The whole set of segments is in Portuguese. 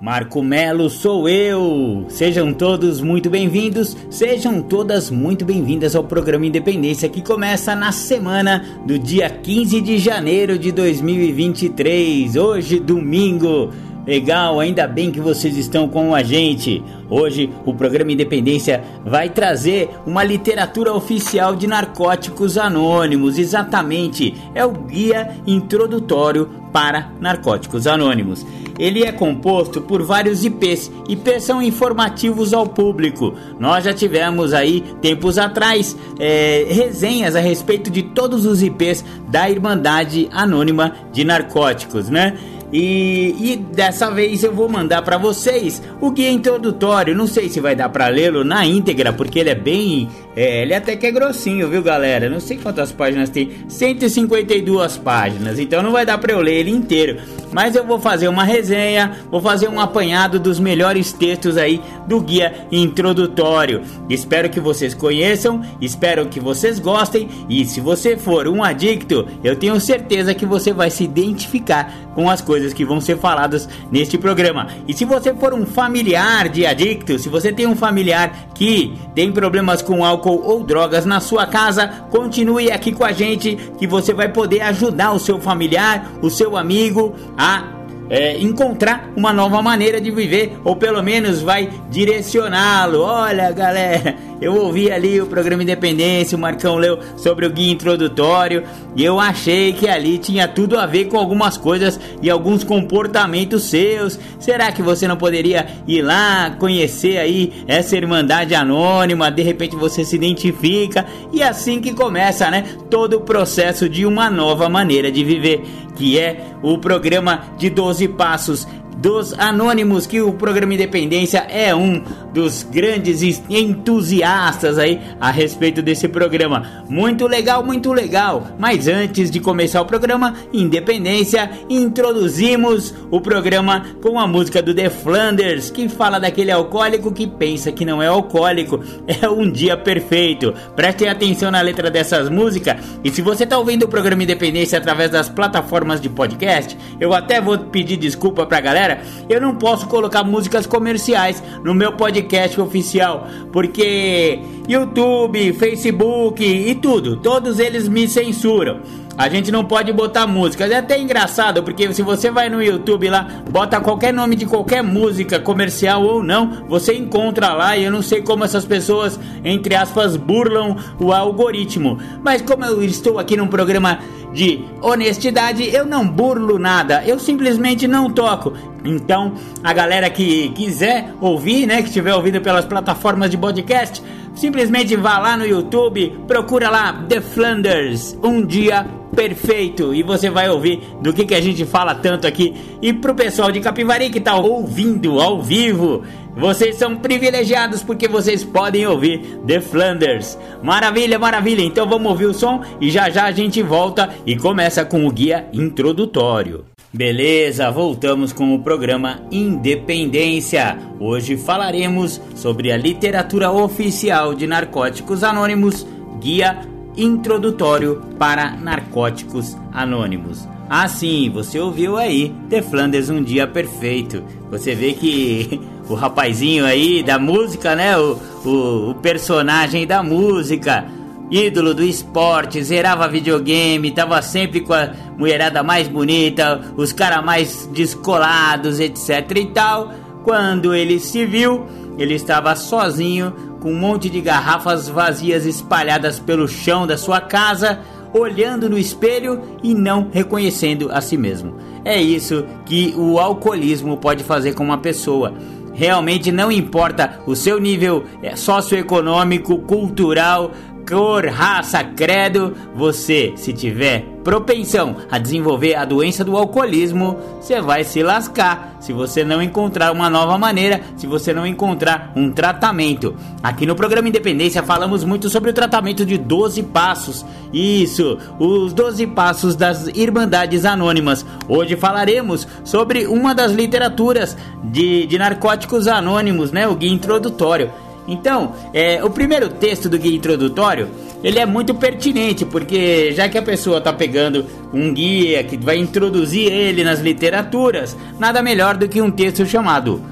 Marco Melo sou eu! Sejam todos muito bem-vindos, sejam todas muito bem-vindas ao programa Independência que começa na semana do dia 15 de janeiro de 2023, hoje domingo. Legal, ainda bem que vocês estão com a gente. Hoje o programa Independência vai trazer uma literatura oficial de narcóticos anônimos, exatamente, é o guia introdutório para narcóticos anônimos. Ele é composto por vários IPs. IPs são informativos ao público. Nós já tivemos aí, tempos atrás, é, resenhas a respeito de todos os IPs da Irmandade Anônima de Narcóticos, né? E, e, dessa vez eu vou mandar para vocês o guia introdutório. Não sei se vai dar para lê-lo na íntegra, porque ele é bem. É, ele até que é grossinho, viu, galera? Não sei quantas páginas tem. 152 páginas, então não vai dar para eu ler ele inteiro. Mas eu vou fazer uma resenha, vou fazer um apanhado dos melhores textos aí do guia introdutório. Espero que vocês conheçam, espero que vocês gostem. E se você for um adicto, eu tenho certeza que você vai se identificar com as coisas que vão ser faladas neste programa. E se você for um familiar de adicto, se você tem um familiar que tem problemas com álcool ou drogas na sua casa, continue aqui com a gente que você vai poder ajudar o seu familiar, o seu amigo a é, encontrar uma nova maneira de viver, ou pelo menos vai direcioná-lo. Olha, galera, eu ouvi ali o programa Independência, o Marcão leu sobre o guia introdutório, e eu achei que ali tinha tudo a ver com algumas coisas e alguns comportamentos seus. Será que você não poderia ir lá conhecer aí essa irmandade anônima? De repente você se identifica e assim que começa, né? Todo o processo de uma nova maneira de viver, que é o programa de 12 passos dos Anônimos, que o programa Independência é um dos grandes entusiastas aí a respeito desse programa. Muito legal, muito legal. Mas antes de começar o programa Independência, introduzimos o programa com a música do The Flanders, que fala daquele alcoólico que pensa que não é alcoólico. É um dia perfeito. Prestem atenção na letra dessas músicas. E se você está ouvindo o programa Independência através das plataformas de podcast, eu até vou pedir desculpa pra galera eu não posso colocar músicas comerciais no meu podcast oficial, porque YouTube, Facebook e tudo, todos eles me censuram. A gente não pode botar músicas. É até engraçado, porque se você vai no YouTube lá, bota qualquer nome de qualquer música, comercial ou não, você encontra lá. E eu não sei como essas pessoas, entre aspas, burlam o algoritmo. Mas como eu estou aqui num programa de honestidade, eu não burlo nada, eu simplesmente não toco. Então, a galera que quiser ouvir, né, que estiver ouvindo pelas plataformas de podcast, simplesmente vá lá no YouTube, procura lá The Flanders, um dia perfeito e você vai ouvir do que, que a gente fala tanto aqui. E pro pessoal de Capivari que tá ouvindo ao vivo, vocês são privilegiados porque vocês podem ouvir The Flanders. Maravilha, maravilha. Então vamos ouvir o som e já já a gente volta e começa com o guia introdutório. Beleza, voltamos com o programa Independência. Hoje falaremos sobre a literatura oficial de Narcóticos Anônimos, guia introdutório para Narcóticos Anônimos. Ah, sim, você ouviu aí, The Flanders Um Dia Perfeito. Você vê que o rapazinho aí da música, né? O, o, o personagem da música ídolo do esporte, zerava videogame, tava sempre com a mulherada mais bonita, os caras mais descolados, etc e tal. Quando ele se viu, ele estava sozinho, com um monte de garrafas vazias espalhadas pelo chão da sua casa, olhando no espelho e não reconhecendo a si mesmo. É isso que o alcoolismo pode fazer com uma pessoa. Realmente não importa o seu nível eh, socioeconômico, cultural, cor, raça, credo, você, se tiver propensão a desenvolver a doença do alcoolismo, você vai se lascar se você não encontrar uma nova maneira, se você não encontrar um tratamento. Aqui no programa Independência falamos muito sobre o tratamento de 12 passos. Isso, os 12 passos das Irmandades Anônimas. Hoje falaremos sobre uma das literaturas de, de narcóticos anônimos, né? O guia introdutório. Então, é, o primeiro texto do guia introdutório ele é muito pertinente, porque já que a pessoa está pegando um guia que vai introduzir ele nas literaturas, nada melhor do que um texto chamado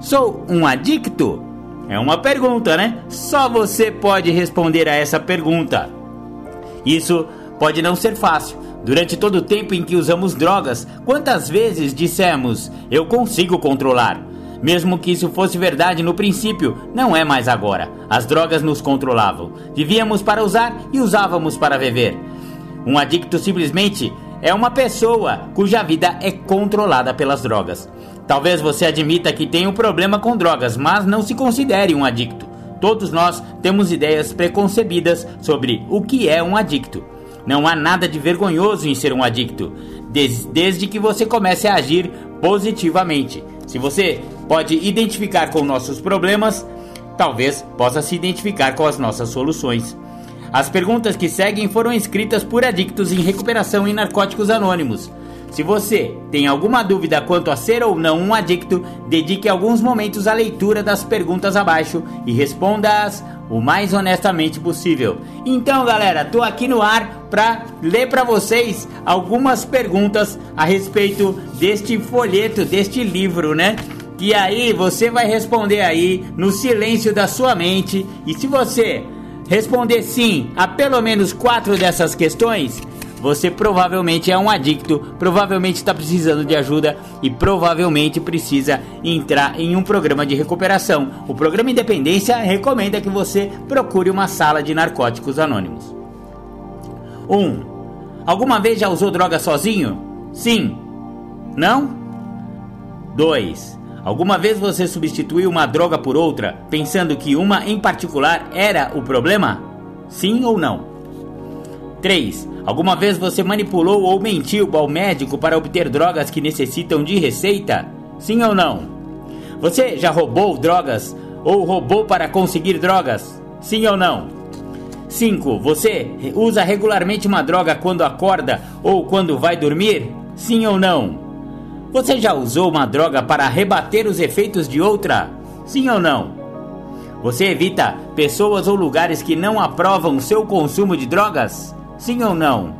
Sou um adicto? É uma pergunta, né? Só você pode responder a essa pergunta. Isso pode não ser fácil. Durante todo o tempo em que usamos drogas, quantas vezes dissemos eu consigo controlar? Mesmo que isso fosse verdade no princípio, não é mais agora. As drogas nos controlavam. Vivíamos para usar e usávamos para viver. Um adicto simplesmente é uma pessoa cuja vida é controlada pelas drogas. Talvez você admita que tem um problema com drogas, mas não se considere um adicto. Todos nós temos ideias preconcebidas sobre o que é um adicto. Não há nada de vergonhoso em ser um adicto, desde que você comece a agir positivamente. Se você pode identificar com nossos problemas, talvez possa se identificar com as nossas soluções. As perguntas que seguem foram escritas por adictos em recuperação em narcóticos anônimos. Se você tem alguma dúvida quanto a ser ou não um adicto, dedique alguns momentos à leitura das perguntas abaixo e responda-as o mais honestamente possível. Então, galera, tô aqui no ar para ler para vocês algumas perguntas a respeito deste folheto, deste livro, né? E aí você vai responder aí no silêncio da sua mente. E se você responder sim a pelo menos quatro dessas questões, você provavelmente é um adicto, provavelmente está precisando de ajuda e provavelmente precisa entrar em um programa de recuperação. O programa Independência recomenda que você procure uma sala de narcóticos anônimos. 1. Um, alguma vez já usou droga sozinho? Sim. Não? 2. Alguma vez você substituiu uma droga por outra, pensando que uma em particular era o problema? Sim ou não? 3. Alguma vez você manipulou ou mentiu ao médico para obter drogas que necessitam de receita? Sim ou não? Você já roubou drogas ou roubou para conseguir drogas? Sim ou não? 5. Você usa regularmente uma droga quando acorda ou quando vai dormir? Sim ou não? Você já usou uma droga para rebater os efeitos de outra? Sim ou não? Você evita pessoas ou lugares que não aprovam seu consumo de drogas? Sim ou não?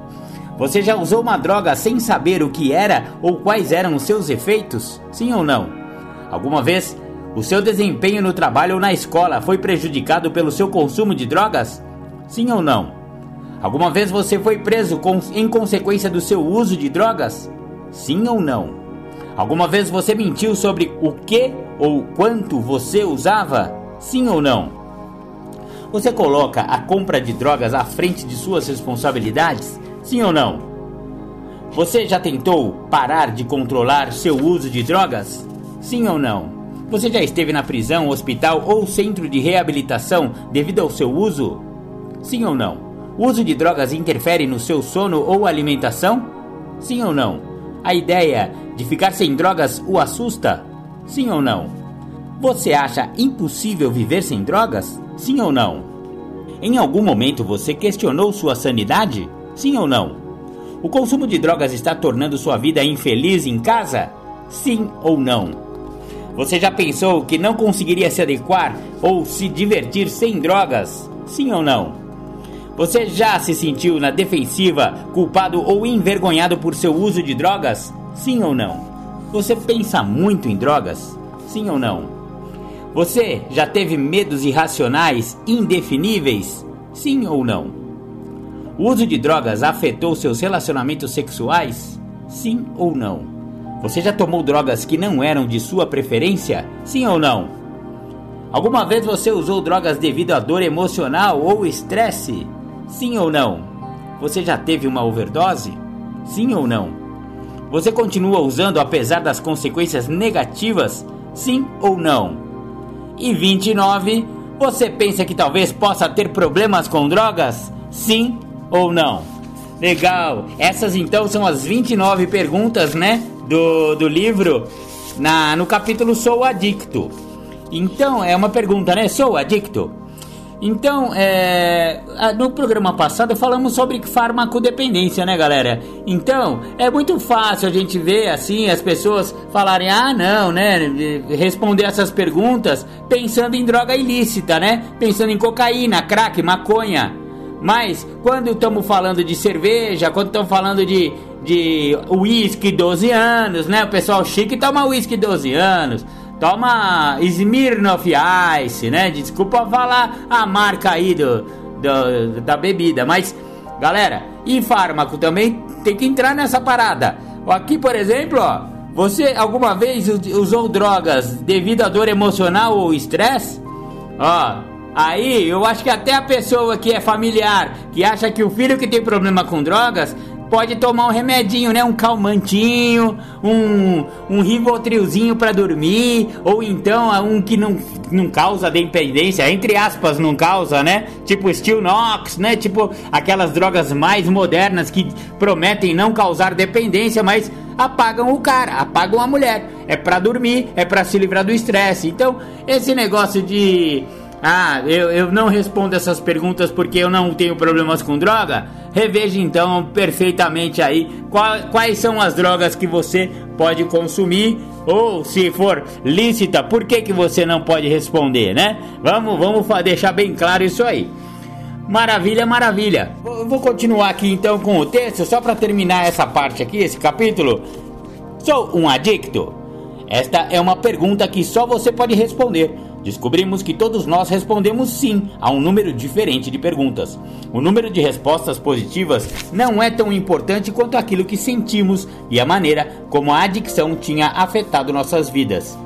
Você já usou uma droga sem saber o que era ou quais eram os seus efeitos? Sim ou não? Alguma vez o seu desempenho no trabalho ou na escola foi prejudicado pelo seu consumo de drogas? Sim ou não? Alguma vez você foi preso em consequência do seu uso de drogas? Sim ou não? Alguma vez você mentiu sobre o que ou quanto você usava? Sim ou não? Você coloca a compra de drogas à frente de suas responsabilidades? Sim ou não? Você já tentou parar de controlar seu uso de drogas? Sim ou não? Você já esteve na prisão, hospital ou centro de reabilitação devido ao seu uso? Sim ou não? O uso de drogas interfere no seu sono ou alimentação? Sim ou não? A ideia de ficar sem drogas o assusta? Sim ou não? Você acha impossível viver sem drogas? Sim ou não? Em algum momento você questionou sua sanidade? Sim ou não? O consumo de drogas está tornando sua vida infeliz em casa? Sim ou não? Você já pensou que não conseguiria se adequar ou se divertir sem drogas? Sim ou não? Você já se sentiu na defensiva, culpado ou envergonhado por seu uso de drogas? Sim ou não? Você pensa muito em drogas? Sim ou não? Você já teve medos irracionais, indefiníveis? Sim ou não? O uso de drogas afetou seus relacionamentos sexuais? Sim ou não? Você já tomou drogas que não eram de sua preferência? Sim ou não? Alguma vez você usou drogas devido a dor emocional ou estresse? Sim ou não? você já teve uma overdose? Sim ou não? Você continua usando apesar das consequências negativas? Sim ou não? E 29, você pensa que talvez possa ter problemas com drogas? Sim ou não? Legal. Essas então são as 29 perguntas, né, do, do livro na no capítulo Sou Adicto. Então, é uma pergunta, né? Sou adicto? Então, é, no programa passado falamos sobre farmacodependência, né, galera? Então, é muito fácil a gente ver assim as pessoas falarem: "Ah, não, né, responder essas perguntas pensando em droga ilícita, né? Pensando em cocaína, crack, maconha". Mas quando estamos falando de cerveja, quando estamos falando de de uísque 12 anos, né? O pessoal chique toma uísque 12 anos. Toma Smirnoff Ice, né? Desculpa falar a marca aí do, do, da bebida, mas galera, e fármaco também tem que entrar nessa parada. Aqui, por exemplo, ó, você alguma vez usou drogas devido a dor emocional ou estresse? Ó, aí eu acho que até a pessoa que é familiar, que acha que o filho que tem problema com drogas pode tomar um remedinho, né? Um calmantinho, um, um ribotrilzinho para dormir, ou então um que não, não causa dependência, entre aspas, não causa, né? Tipo Steel Nox, né? Tipo aquelas drogas mais modernas que prometem não causar dependência, mas apagam o cara, apagam a mulher. É para dormir, é para se livrar do estresse. Então, esse negócio de ah, eu, eu não respondo essas perguntas porque eu não tenho problemas com droga? Reveja então perfeitamente aí qual, quais são as drogas que você pode consumir ou se for lícita, por que, que você não pode responder, né? Vamos, vamos deixar bem claro isso aí. Maravilha, maravilha. Vou continuar aqui então com o texto só para terminar essa parte aqui, esse capítulo. Sou um adicto? Esta é uma pergunta que só você pode responder descobrimos que todos nós respondemos sim a um número diferente de perguntas. O número de respostas positivas não é tão importante quanto aquilo que sentimos e a maneira como a adicção tinha afetado nossas vidas.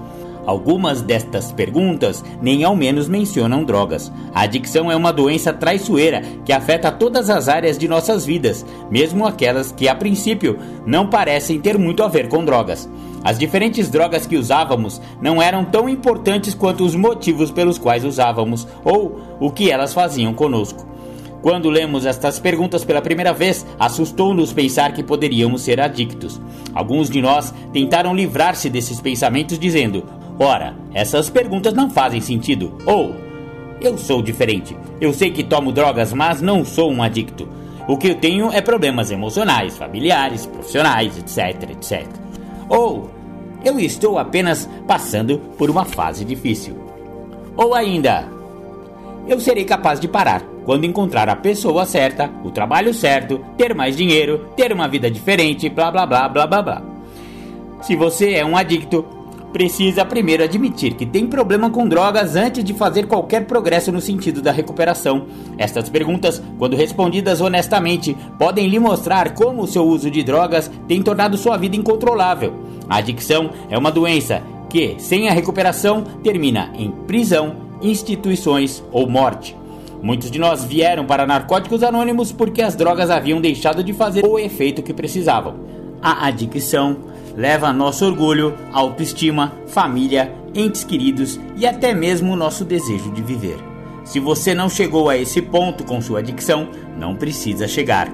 Algumas destas perguntas nem ao menos mencionam drogas. A adicção é uma doença traiçoeira que afeta todas as áreas de nossas vidas, mesmo aquelas que a princípio não parecem ter muito a ver com drogas. As diferentes drogas que usávamos não eram tão importantes quanto os motivos pelos quais usávamos ou o que elas faziam conosco. Quando lemos estas perguntas pela primeira vez, assustou-nos pensar que poderíamos ser adictos. Alguns de nós tentaram livrar-se desses pensamentos dizendo: Ora, essas perguntas não fazem sentido. Ou, eu sou diferente. Eu sei que tomo drogas, mas não sou um adicto. O que eu tenho é problemas emocionais, familiares, profissionais, etc, etc. Ou, eu estou apenas passando por uma fase difícil. Ou ainda, eu serei capaz de parar quando encontrar a pessoa certa, o trabalho certo, ter mais dinheiro, ter uma vida diferente, blá blá blá blá blá blá. Se você é um adicto, precisa primeiro admitir que tem problema com drogas antes de fazer qualquer progresso no sentido da recuperação. Estas perguntas, quando respondidas honestamente, podem lhe mostrar como o seu uso de drogas tem tornado sua vida incontrolável. A adicção é uma doença que, sem a recuperação, termina em prisão, instituições ou morte. Muitos de nós vieram para Narcóticos Anônimos porque as drogas haviam deixado de fazer o efeito que precisavam. A adicção leva nosso orgulho, autoestima, família, entes queridos e até mesmo nosso desejo de viver. Se você não chegou a esse ponto com sua adicção, não precisa chegar.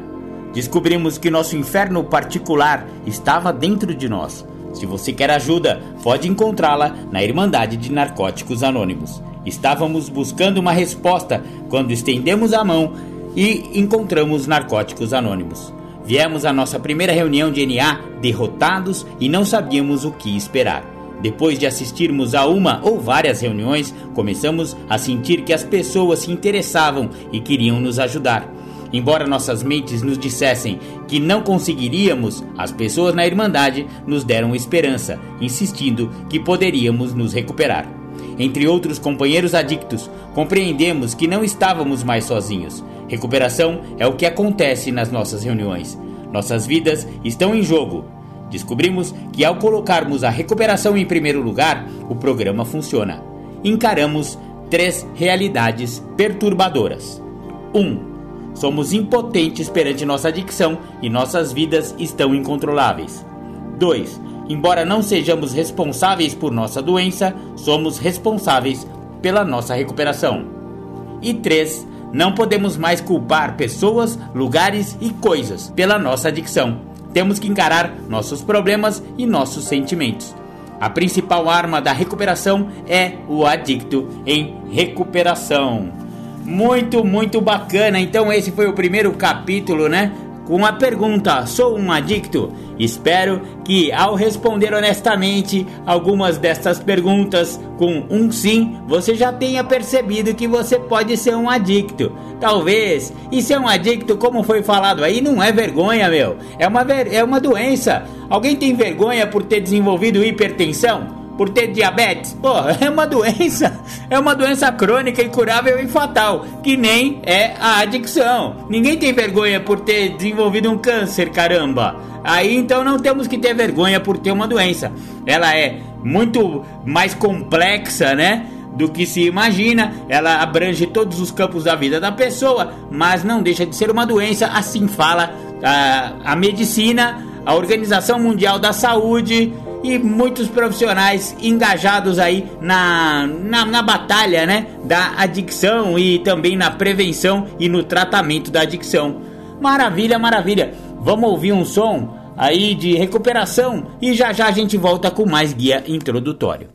Descobrimos que nosso inferno particular estava dentro de nós. Se você quer ajuda, pode encontrá-la na Irmandade de Narcóticos Anônimos. Estávamos buscando uma resposta quando estendemos a mão e encontramos Narcóticos Anônimos. Viemos à nossa primeira reunião de NA derrotados e não sabíamos o que esperar. Depois de assistirmos a uma ou várias reuniões, começamos a sentir que as pessoas se interessavam e queriam nos ajudar. Embora nossas mentes nos dissessem que não conseguiríamos, as pessoas na Irmandade nos deram esperança, insistindo que poderíamos nos recuperar. Entre outros companheiros adictos, compreendemos que não estávamos mais sozinhos. Recuperação é o que acontece nas nossas reuniões. Nossas vidas estão em jogo. Descobrimos que ao colocarmos a recuperação em primeiro lugar, o programa funciona. Encaramos três realidades perturbadoras. 1. Um, somos impotentes perante nossa adicção e nossas vidas estão incontroláveis. 2. Embora não sejamos responsáveis por nossa doença, somos responsáveis pela nossa recuperação. E 3. Não podemos mais culpar pessoas, lugares e coisas pela nossa adicção. Temos que encarar nossos problemas e nossos sentimentos. A principal arma da recuperação é o adicto em recuperação. Muito, muito bacana. Então, esse foi o primeiro capítulo, né? Com a pergunta: Sou um adicto? Espero que, ao responder honestamente algumas destas perguntas com um sim, você já tenha percebido que você pode ser um adicto. Talvez. E ser um adicto, como foi falado aí, não é vergonha, meu. É uma, é uma doença. Alguém tem vergonha por ter desenvolvido hipertensão? Por ter diabetes? Pô, é uma doença, é uma doença crônica, incurável e fatal, que nem é a adicção. Ninguém tem vergonha por ter desenvolvido um câncer, caramba. Aí então não temos que ter vergonha por ter uma doença. Ela é muito mais complexa, né? Do que se imagina, ela abrange todos os campos da vida da pessoa, mas não deixa de ser uma doença, assim fala a, a medicina, a Organização Mundial da Saúde e muitos profissionais engajados aí na, na, na, batalha né, da adicção e também na prevenção e no tratamento da adicção. Maravilha, maravilha. Vamos ouvir um som aí de recuperação e já já a gente volta com mais guia introdutório.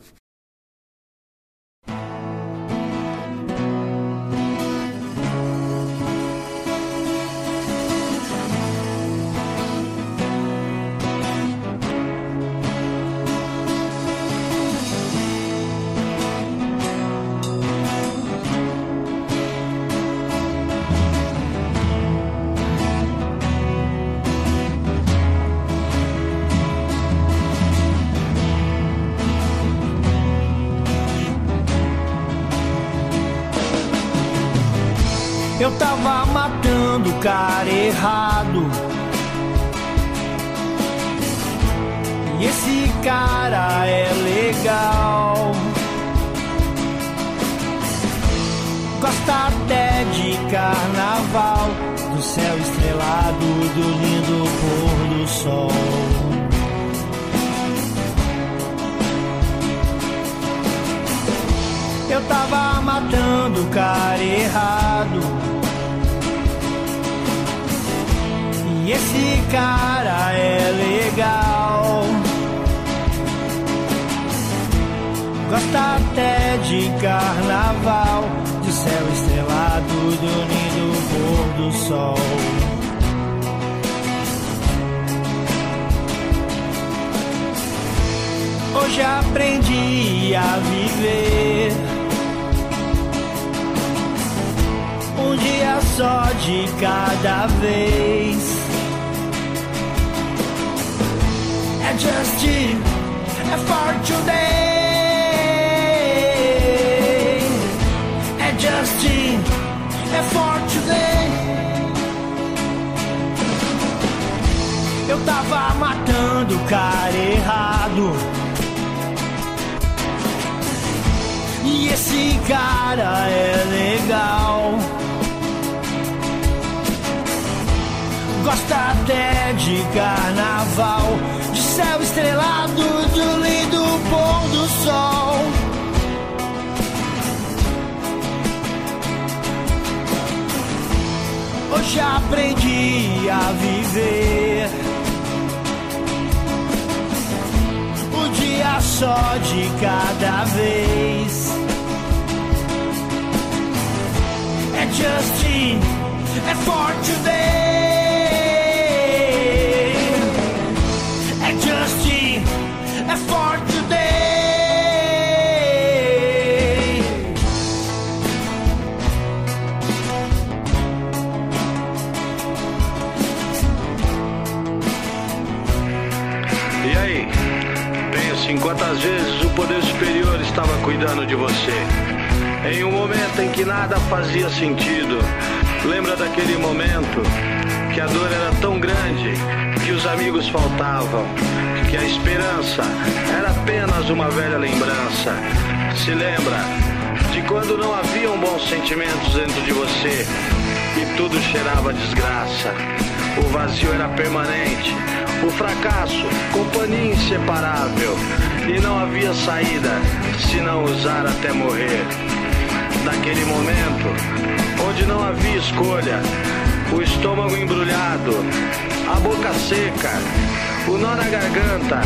Cara errado. E esse cara é legal. Gosta até de carnaval, do céu estrelado, do lindo pôr do sol. Eu tava matando o cara errado. E esse cara é legal. Gosta até de carnaval, de céu estrelado, do lindo pôr do sol. Hoje aprendi a viver. Um dia só de cada vez. É just é for today. É just é for today. Eu tava matando o cara errado. E esse cara é legal. Gosta até de carnaval céu estrelado do lindo pôr do sol. Hoje aprendi a viver. O dia só de cada vez. É just é for today. Poder superior estava cuidando de você? Em um momento em que nada fazia sentido. Lembra daquele momento que a dor era tão grande que os amigos faltavam, que a esperança era apenas uma velha lembrança. Se lembra de quando não haviam bons sentimentos dentro de você e tudo cheirava desgraça. O vazio era permanente, o fracasso, companhia inseparável, e não havia saída se não usar até morrer. Naquele momento, onde não havia escolha, o estômago embrulhado, a boca seca, o nó na garganta,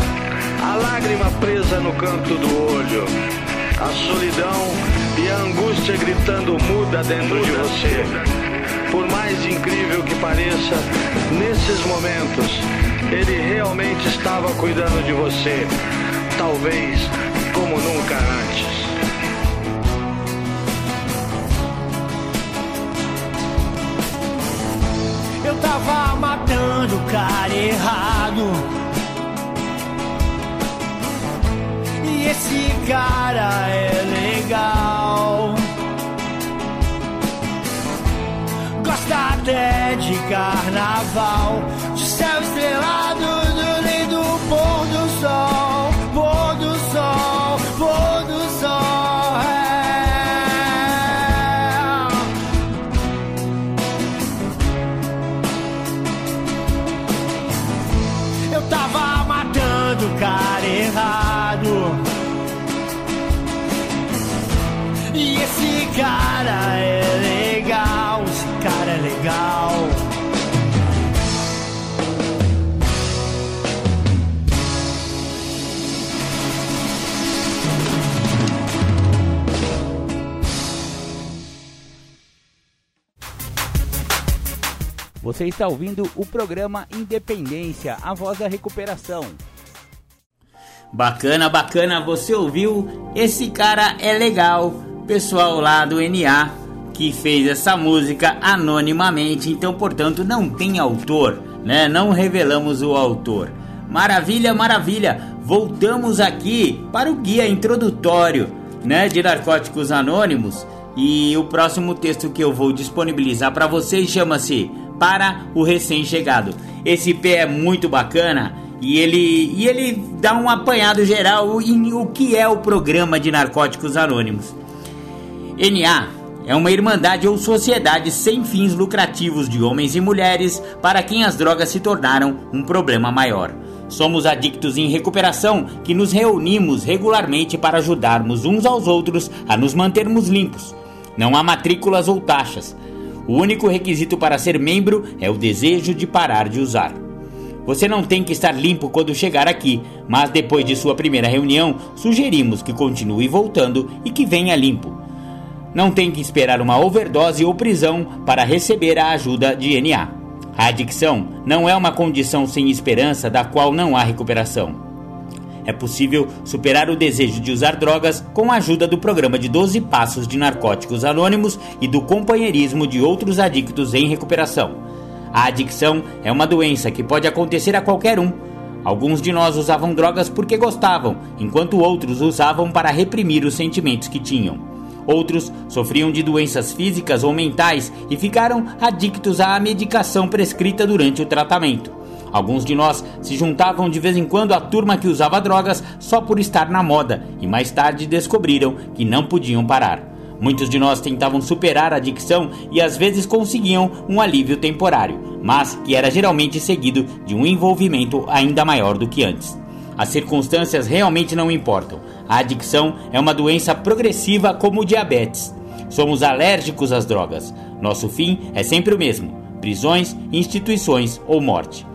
a lágrima presa no canto do olho, a solidão e a angústia gritando muda dentro de você. Por mais incrível que pareça, nesses momentos, ele realmente estava cuidando de você, talvez como nunca antes. Eu tava matando o cara errado. E esse cara é legal. Gosta até de carnaval, Você está ouvindo o programa Independência, a voz da recuperação. Bacana, bacana, você ouviu? Esse cara é legal, pessoal lá do NA que fez essa música anonimamente, então portanto não tem autor, né? Não revelamos o autor. Maravilha, maravilha. Voltamos aqui para o guia introdutório, né, de Narcóticos Anônimos. E o próximo texto que eu vou disponibilizar para vocês chama-se Para o Recém-Chegado. Esse pé é muito bacana e ele, e ele dá um apanhado geral em o que é o programa de Narcóticos Anônimos. NA é uma irmandade ou sociedade sem fins lucrativos de homens e mulheres para quem as drogas se tornaram um problema maior. Somos adictos em recuperação que nos reunimos regularmente para ajudarmos uns aos outros a nos mantermos limpos. Não há matrículas ou taxas. O único requisito para ser membro é o desejo de parar de usar. Você não tem que estar limpo quando chegar aqui, mas depois de sua primeira reunião, sugerimos que continue voltando e que venha limpo. Não tem que esperar uma overdose ou prisão para receber a ajuda de NA. A adicção não é uma condição sem esperança da qual não há recuperação. É possível superar o desejo de usar drogas com a ajuda do programa de 12 Passos de Narcóticos Anônimos e do companheirismo de outros adictos em recuperação. A adicção é uma doença que pode acontecer a qualquer um. Alguns de nós usavam drogas porque gostavam, enquanto outros usavam para reprimir os sentimentos que tinham. Outros sofriam de doenças físicas ou mentais e ficaram adictos à medicação prescrita durante o tratamento. Alguns de nós se juntavam de vez em quando à turma que usava drogas só por estar na moda e mais tarde descobriram que não podiam parar. Muitos de nós tentavam superar a adicção e às vezes conseguiam um alívio temporário, mas que era geralmente seguido de um envolvimento ainda maior do que antes. As circunstâncias realmente não importam. A adicção é uma doença progressiva como o diabetes. Somos alérgicos às drogas. Nosso fim é sempre o mesmo: prisões, instituições ou morte.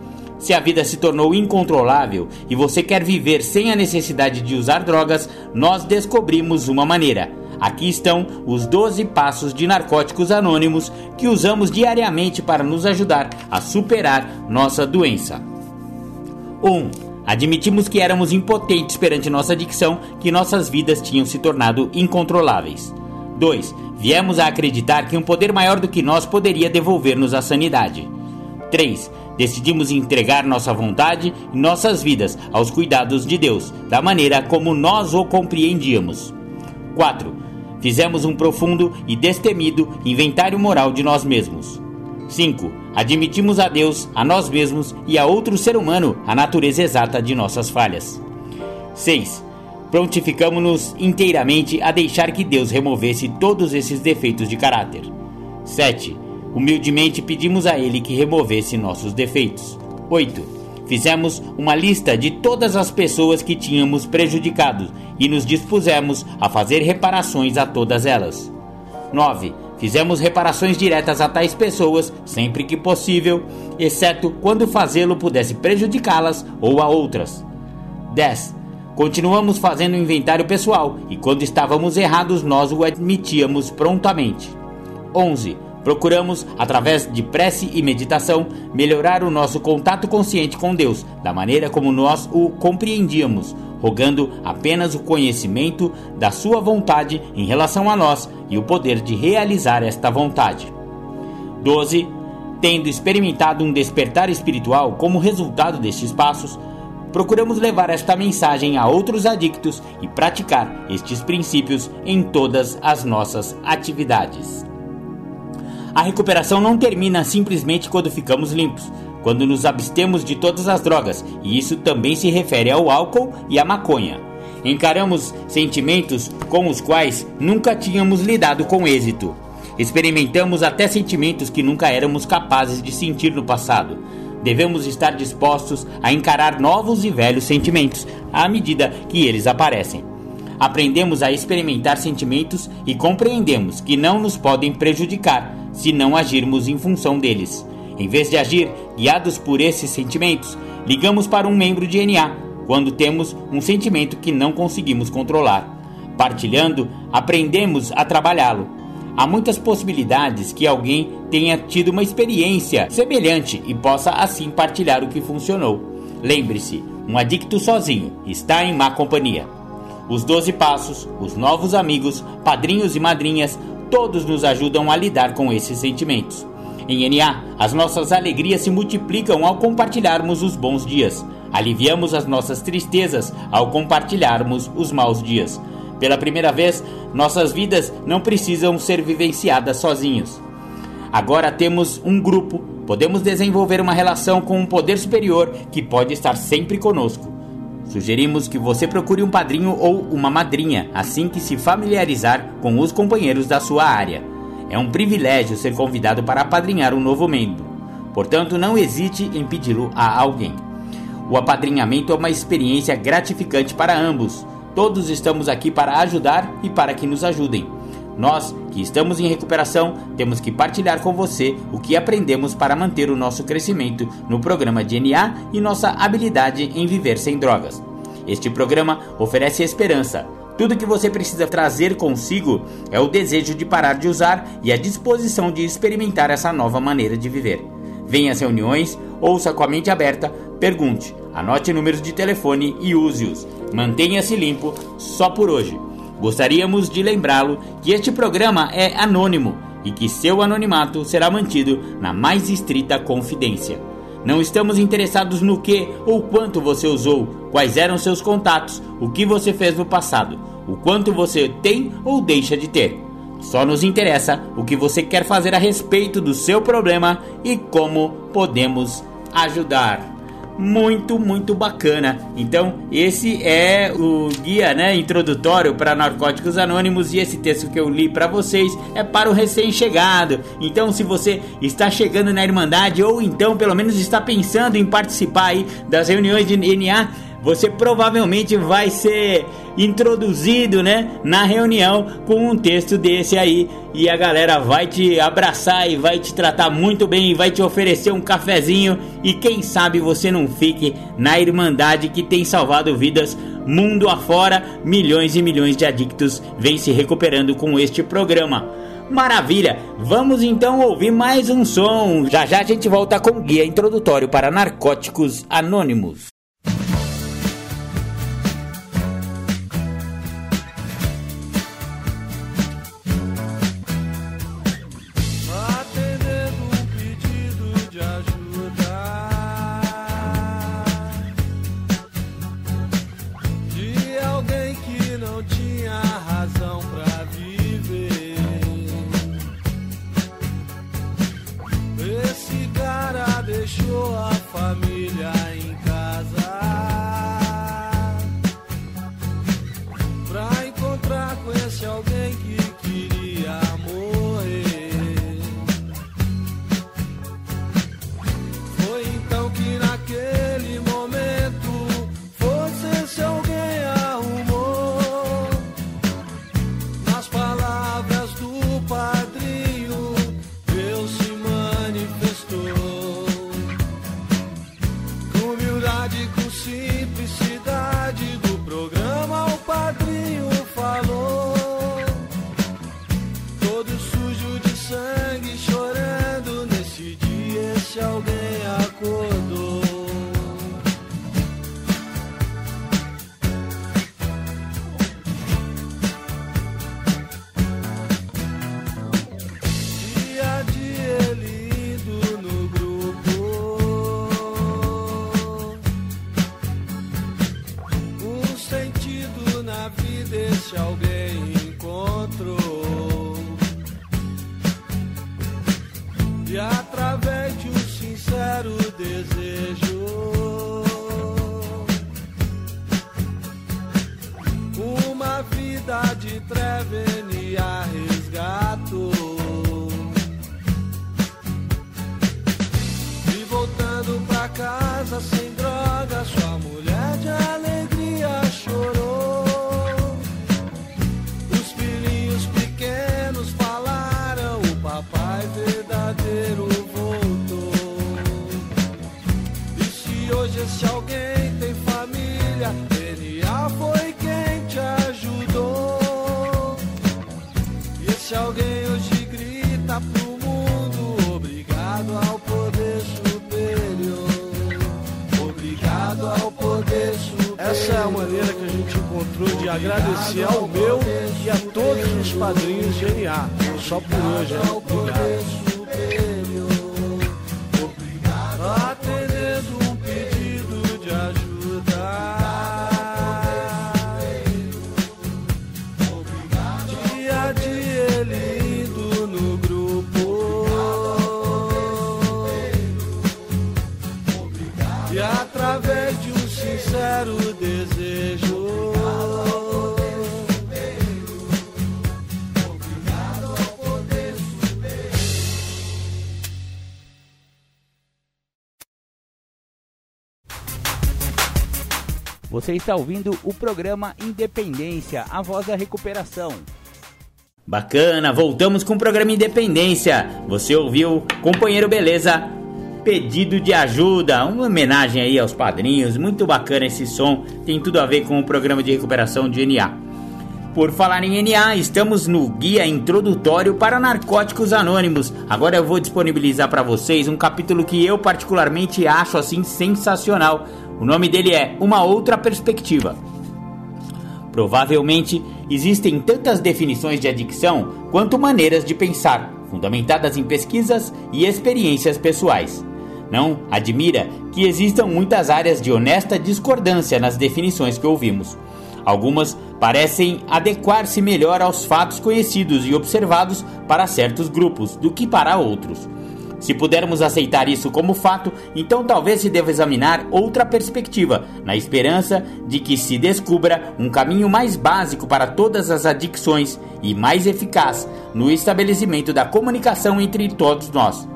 Se a vida se tornou incontrolável e você quer viver sem a necessidade de usar drogas, nós descobrimos uma maneira. Aqui estão os 12 passos de narcóticos anônimos que usamos diariamente para nos ajudar a superar nossa doença. 1. Um, admitimos que éramos impotentes perante nossa adicção, que nossas vidas tinham se tornado incontroláveis. 2. Viemos a acreditar que um poder maior do que nós poderia devolver-nos a sanidade. 3. Decidimos entregar nossa vontade e nossas vidas aos cuidados de Deus, da maneira como nós o compreendíamos. 4. Fizemos um profundo e destemido inventário moral de nós mesmos. 5. Admitimos a Deus, a nós mesmos e a outro ser humano a natureza exata de nossas falhas. 6. Prontificamos-nos inteiramente a deixar que Deus removesse todos esses defeitos de caráter. 7 Humildemente pedimos a Ele que removesse nossos defeitos. 8. Fizemos uma lista de todas as pessoas que tínhamos prejudicado e nos dispusemos a fazer reparações a todas elas. 9. Fizemos reparações diretas a tais pessoas sempre que possível, exceto quando fazê-lo pudesse prejudicá-las ou a outras. 10. Continuamos fazendo inventário pessoal e quando estávamos errados nós o admitíamos prontamente. 11. Procuramos, através de prece e meditação, melhorar o nosso contato consciente com Deus, da maneira como nós o compreendíamos, rogando apenas o conhecimento da Sua vontade em relação a nós e o poder de realizar esta vontade. 12. Tendo experimentado um despertar espiritual como resultado destes passos, procuramos levar esta mensagem a outros adictos e praticar estes princípios em todas as nossas atividades. A recuperação não termina simplesmente quando ficamos limpos, quando nos abstemos de todas as drogas, e isso também se refere ao álcool e à maconha. Encaramos sentimentos com os quais nunca tínhamos lidado com êxito. Experimentamos até sentimentos que nunca éramos capazes de sentir no passado. Devemos estar dispostos a encarar novos e velhos sentimentos à medida que eles aparecem. Aprendemos a experimentar sentimentos e compreendemos que não nos podem prejudicar se não agirmos em função deles. Em vez de agir guiados por esses sentimentos, ligamos para um membro de NA quando temos um sentimento que não conseguimos controlar. Partilhando, aprendemos a trabalhá-lo. Há muitas possibilidades que alguém tenha tido uma experiência semelhante e possa assim partilhar o que funcionou. Lembre-se, um adicto sozinho está em má companhia. Os 12 passos, os novos amigos, padrinhos e madrinhas, todos nos ajudam a lidar com esses sentimentos. Em NA, as nossas alegrias se multiplicam ao compartilharmos os bons dias. Aliviamos as nossas tristezas ao compartilharmos os maus dias. Pela primeira vez, nossas vidas não precisam ser vivenciadas sozinhos. Agora temos um grupo, podemos desenvolver uma relação com um poder superior que pode estar sempre conosco. Sugerimos que você procure um padrinho ou uma madrinha assim que se familiarizar com os companheiros da sua área. É um privilégio ser convidado para apadrinhar um novo membro. Portanto, não hesite em pedi-lo a alguém. O apadrinhamento é uma experiência gratificante para ambos. Todos estamos aqui para ajudar e para que nos ajudem. Nós, que estamos em recuperação, temos que partilhar com você o que aprendemos para manter o nosso crescimento no programa DNA e nossa habilidade em viver sem drogas. Este programa oferece esperança. Tudo que você precisa trazer consigo é o desejo de parar de usar e a disposição de experimentar essa nova maneira de viver. Venha às reuniões, ouça com a mente aberta, pergunte, anote números de telefone e use-os. Mantenha-se limpo só por hoje. Gostaríamos de lembrá-lo que este programa é anônimo e que seu anonimato será mantido na mais estrita confidência. Não estamos interessados no que ou quanto você usou, quais eram seus contatos, o que você fez no passado, o quanto você tem ou deixa de ter. Só nos interessa o que você quer fazer a respeito do seu problema e como podemos ajudar muito, muito bacana. Então, esse é o guia, né, introdutório para Narcóticos Anônimos e esse texto que eu li para vocês é para o recém-chegado. Então, se você está chegando na Irmandade ou então pelo menos está pensando em participar aí das reuniões de NA, você provavelmente vai ser introduzido, né, na reunião com um texto desse aí e a galera vai te abraçar e vai te tratar muito bem e vai te oferecer um cafezinho e quem sabe você não fique na irmandade que tem salvado vidas mundo afora, milhões e milhões de adictos vêm se recuperando com este programa. Maravilha! Vamos então ouvir mais um som. Já já a gente volta com guia introdutório para narcóticos anônimos. Está ouvindo o programa Independência, a voz da recuperação. Bacana, voltamos com o programa Independência. Você ouviu, companheiro Beleza? Pedido de ajuda, uma homenagem aí aos padrinhos. Muito bacana esse som, tem tudo a ver com o programa de recuperação de NA. Por falar em NA, estamos no guia introdutório para narcóticos anônimos. Agora eu vou disponibilizar para vocês um capítulo que eu particularmente acho assim sensacional. O nome dele é Uma Outra Perspectiva. Provavelmente existem tantas definições de adicção quanto maneiras de pensar, fundamentadas em pesquisas e experiências pessoais. Não admira que existam muitas áreas de honesta discordância nas definições que ouvimos. Algumas parecem adequar-se melhor aos fatos conhecidos e observados para certos grupos do que para outros. Se pudermos aceitar isso como fato, então talvez se deva examinar outra perspectiva, na esperança de que se descubra um caminho mais básico para todas as adicções e mais eficaz no estabelecimento da comunicação entre todos nós.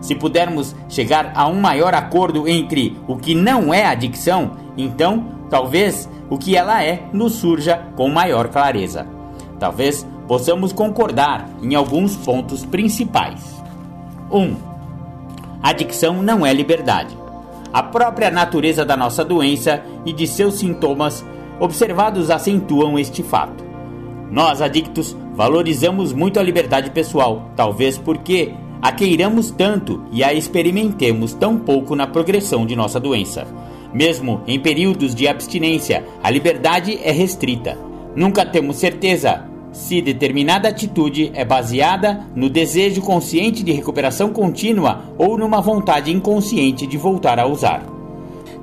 Se pudermos chegar a um maior acordo entre o que não é adicção, então talvez o que ela é nos surja com maior clareza. Talvez possamos concordar em alguns pontos principais. 1. Um, adicção não é liberdade. A própria natureza da nossa doença e de seus sintomas observados acentuam este fato. Nós, adictos, valorizamos muito a liberdade pessoal, talvez porque a queiramos tanto e a experimentemos tão pouco na progressão de nossa doença. Mesmo em períodos de abstinência, a liberdade é restrita. Nunca temos certeza se determinada atitude é baseada no desejo consciente de recuperação contínua ou numa vontade inconsciente de voltar a usar.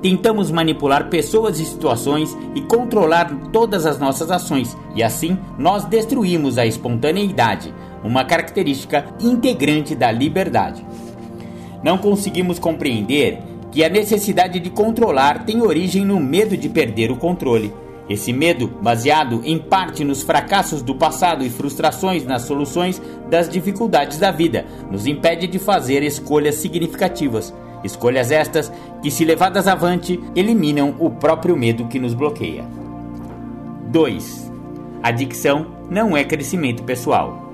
Tentamos manipular pessoas e situações e controlar todas as nossas ações, e assim nós destruímos a espontaneidade, uma característica integrante da liberdade. Não conseguimos compreender que a necessidade de controlar tem origem no medo de perder o controle. Esse medo, baseado em parte nos fracassos do passado e frustrações nas soluções das dificuldades da vida, nos impede de fazer escolhas significativas. Escolhas estas que, se levadas avante, eliminam o próprio medo que nos bloqueia. 2. Adicção não é crescimento pessoal.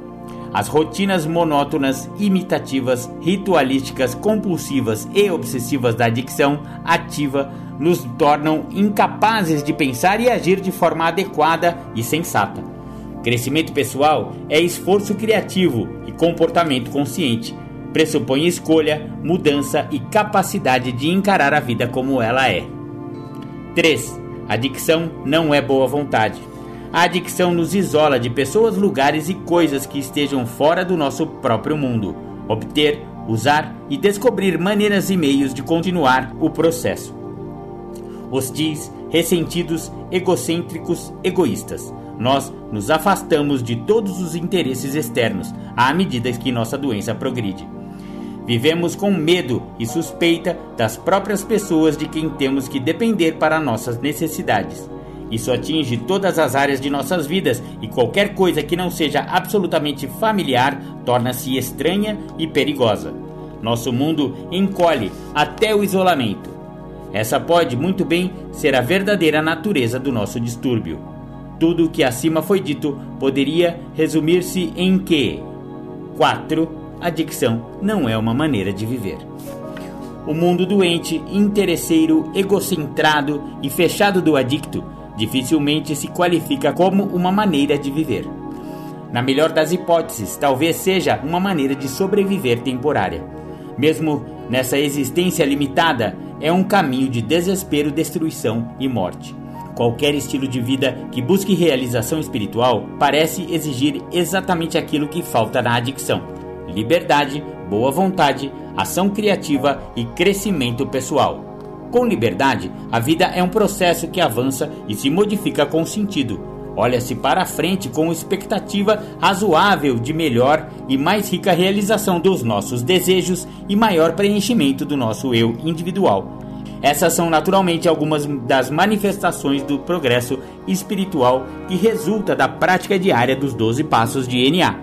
As rotinas monótonas, imitativas, ritualísticas, compulsivas e obsessivas da adicção ativa nos tornam incapazes de pensar e agir de forma adequada e sensata. Crescimento pessoal é esforço criativo e comportamento consciente. Pressupõe escolha, mudança e capacidade de encarar a vida como ela é. 3. Adicção não é boa vontade. A adicção nos isola de pessoas, lugares e coisas que estejam fora do nosso próprio mundo. Obter, usar e descobrir maneiras e meios de continuar o processo. Hostis ressentidos, egocêntricos, egoístas. Nós nos afastamos de todos os interesses externos à medida que nossa doença progride. Vivemos com medo e suspeita das próprias pessoas de quem temos que depender para nossas necessidades. Isso atinge todas as áreas de nossas vidas e qualquer coisa que não seja absolutamente familiar torna-se estranha e perigosa. Nosso mundo encolhe até o isolamento. Essa pode muito bem ser a verdadeira natureza do nosso distúrbio. Tudo o que acima foi dito poderia resumir-se em que 4 adicção não é uma maneira de viver. O mundo doente, interesseiro, egocentrado e fechado do adicto dificilmente se qualifica como uma maneira de viver. Na melhor das hipóteses, talvez seja uma maneira de sobreviver temporária. Mesmo nessa existência limitada, é um caminho de desespero, destruição e morte. Qualquer estilo de vida que busque realização espiritual parece exigir exatamente aquilo que falta na adicção liberdade, boa vontade, ação criativa e crescimento pessoal. Com liberdade, a vida é um processo que avança e se modifica com sentido. Olha-se para frente com expectativa razoável de melhor e mais rica realização dos nossos desejos e maior preenchimento do nosso eu individual. Essas são naturalmente algumas das manifestações do progresso espiritual que resulta da prática diária dos 12 passos de NA.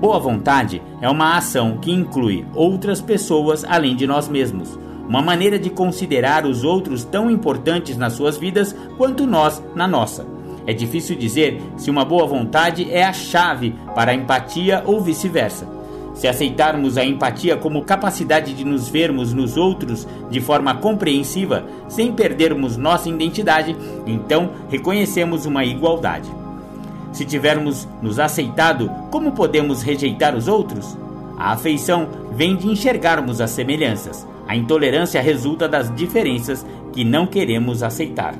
Boa vontade é uma ação que inclui outras pessoas além de nós mesmos, uma maneira de considerar os outros tão importantes nas suas vidas quanto nós na nossa. É difícil dizer se uma boa vontade é a chave para a empatia ou vice-versa. Se aceitarmos a empatia como capacidade de nos vermos nos outros de forma compreensiva, sem perdermos nossa identidade, então reconhecemos uma igualdade. Se tivermos nos aceitado, como podemos rejeitar os outros? A afeição vem de enxergarmos as semelhanças. A intolerância resulta das diferenças que não queremos aceitar.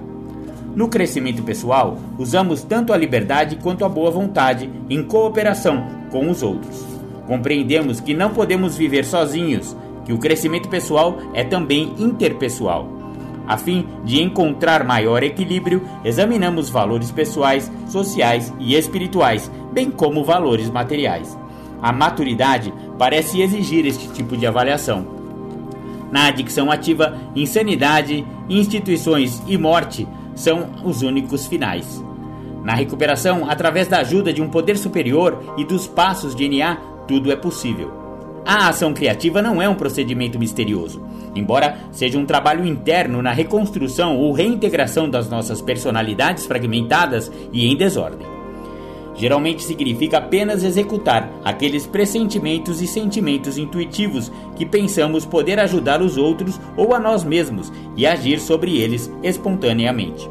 No crescimento pessoal, usamos tanto a liberdade quanto a boa vontade em cooperação com os outros. Compreendemos que não podemos viver sozinhos, que o crescimento pessoal é também interpessoal. A fim de encontrar maior equilíbrio, examinamos valores pessoais, sociais e espirituais, bem como valores materiais. A maturidade parece exigir este tipo de avaliação. Na adicção ativa, insanidade, instituições e morte são os únicos finais. Na recuperação, através da ajuda de um poder superior e dos passos de NA, tudo é possível. A ação criativa não é um procedimento misterioso, embora seja um trabalho interno na reconstrução ou reintegração das nossas personalidades fragmentadas e em desordem. Geralmente significa apenas executar aqueles pressentimentos e sentimentos intuitivos que pensamos poder ajudar os outros ou a nós mesmos e agir sobre eles espontaneamente.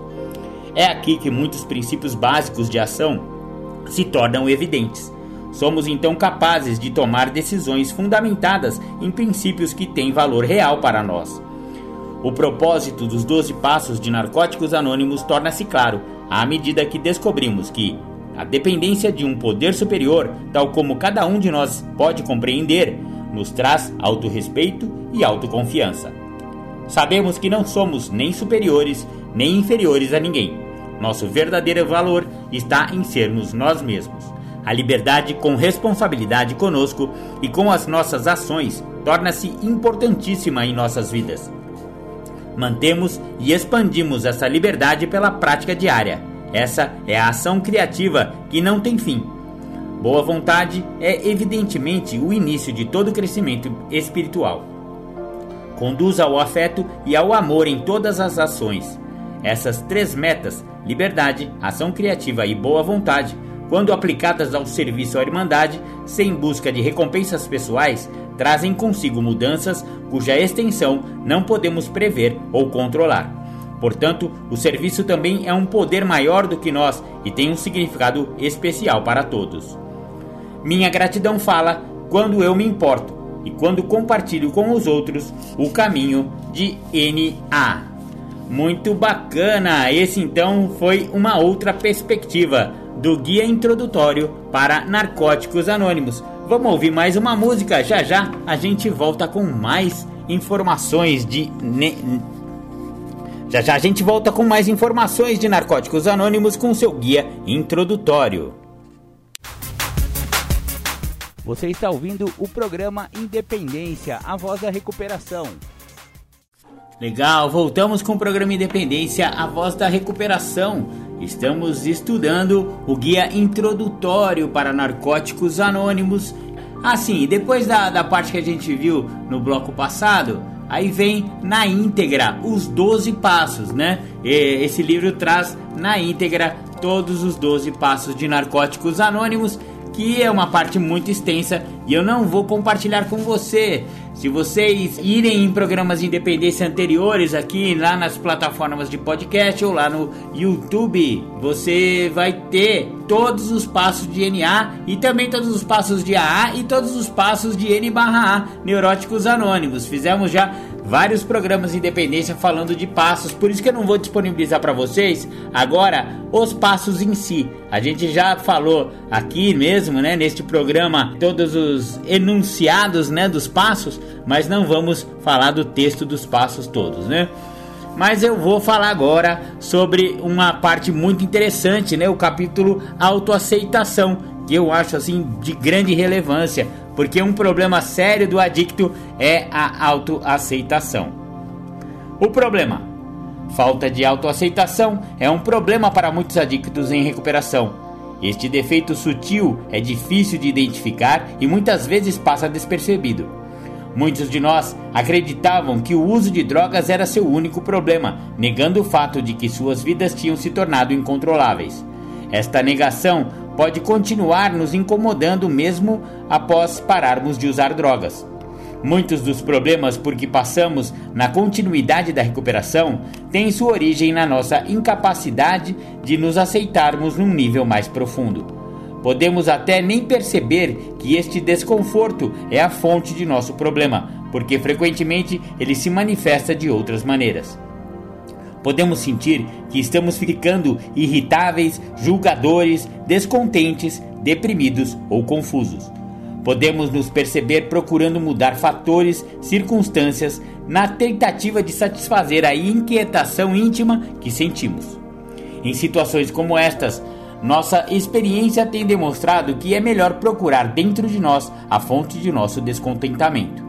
É aqui que muitos princípios básicos de ação se tornam evidentes Somos então capazes de tomar decisões fundamentadas em princípios que têm valor real para nós. O propósito dos 12 passos de Narcóticos Anônimos torna-se claro à medida que descobrimos que a dependência de um poder superior, tal como cada um de nós pode compreender, nos traz autorrespeito e autoconfiança. Sabemos que não somos nem superiores nem inferiores a ninguém. Nosso verdadeiro valor está em sermos nós mesmos. A liberdade com responsabilidade conosco e com as nossas ações torna-se importantíssima em nossas vidas. Mantemos e expandimos essa liberdade pela prática diária. Essa é a ação criativa que não tem fim. Boa vontade é evidentemente o início de todo crescimento espiritual. Conduz ao afeto e ao amor em todas as ações. Essas três metas, liberdade, ação criativa e boa vontade, quando aplicadas ao serviço à Irmandade, sem busca de recompensas pessoais, trazem consigo mudanças cuja extensão não podemos prever ou controlar. Portanto, o serviço também é um poder maior do que nós e tem um significado especial para todos. Minha gratidão fala quando eu me importo e quando compartilho com os outros o caminho de NA. Muito bacana! Esse então foi uma outra perspectiva do Guia Introdutório para Narcóticos Anônimos. Vamos ouvir mais uma música, já já a gente volta com mais informações de Já já a gente volta com mais informações de Narcóticos Anônimos com seu guia introdutório. Você está ouvindo o programa Independência, a voz da recuperação. Legal, voltamos com o programa Independência, a voz da recuperação. Estamos estudando o guia introdutório para narcóticos anônimos. Assim, depois da, da parte que a gente viu no bloco passado, aí vem na íntegra os 12 passos, né? Esse livro traz na íntegra todos os 12 passos de narcóticos anônimos que é uma parte muito extensa e eu não vou compartilhar com você. Se vocês irem em programas de independência anteriores aqui lá nas plataformas de podcast ou lá no YouTube, você vai ter todos os passos de NA e também todos os passos de AA e todos os passos de N/A, Neuróticos Anônimos. Fizemos já vários programas de independência falando de passos, por isso que eu não vou disponibilizar para vocês agora os passos em si. A gente já falou aqui mesmo, né, neste programa, todos os enunciados, né, dos passos, mas não vamos falar do texto dos passos todos, né? Mas eu vou falar agora sobre uma parte muito interessante, né, o capítulo autoaceitação, que eu acho assim de grande relevância, porque um problema sério do adicto é a autoaceitação. O problema: falta de autoaceitação é um problema para muitos adictos em recuperação. Este defeito sutil é difícil de identificar e muitas vezes passa despercebido. Muitos de nós acreditavam que o uso de drogas era seu único problema, negando o fato de que suas vidas tinham se tornado incontroláveis. Esta negação pode continuar nos incomodando mesmo após pararmos de usar drogas. Muitos dos problemas por que passamos na continuidade da recuperação têm sua origem na nossa incapacidade de nos aceitarmos num nível mais profundo. Podemos até nem perceber que este desconforto é a fonte de nosso problema, porque frequentemente ele se manifesta de outras maneiras. Podemos sentir que estamos ficando irritáveis, julgadores, descontentes, deprimidos ou confusos. Podemos nos perceber procurando mudar fatores, circunstâncias, na tentativa de satisfazer a inquietação íntima que sentimos. Em situações como estas, nossa experiência tem demonstrado que é melhor procurar dentro de nós a fonte de nosso descontentamento.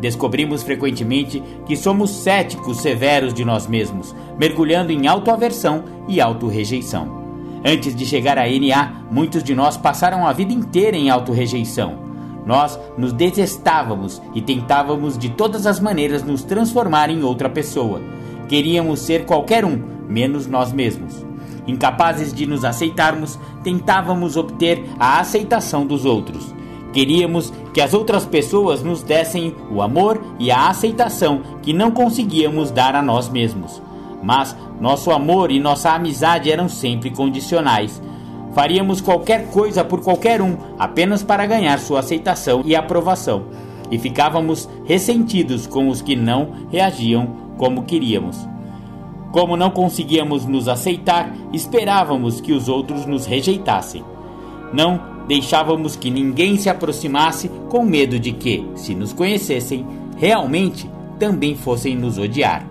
Descobrimos frequentemente que somos céticos severos de nós mesmos, mergulhando em autoaversão e autorrejeição. Antes de chegar a NA, muitos de nós passaram a vida inteira em autorrejeição. Nós nos detestávamos e tentávamos de todas as maneiras nos transformar em outra pessoa. Queríamos ser qualquer um, menos nós mesmos. Incapazes de nos aceitarmos, tentávamos obter a aceitação dos outros. Queríamos que as outras pessoas nos dessem o amor e a aceitação que não conseguíamos dar a nós mesmos. Mas nosso amor e nossa amizade eram sempre condicionais. Faríamos qualquer coisa por qualquer um apenas para ganhar sua aceitação e aprovação. E ficávamos ressentidos com os que não reagiam como queríamos. Como não conseguíamos nos aceitar, esperávamos que os outros nos rejeitassem. Não deixávamos que ninguém se aproximasse com medo de que, se nos conhecessem, realmente também fossem nos odiar.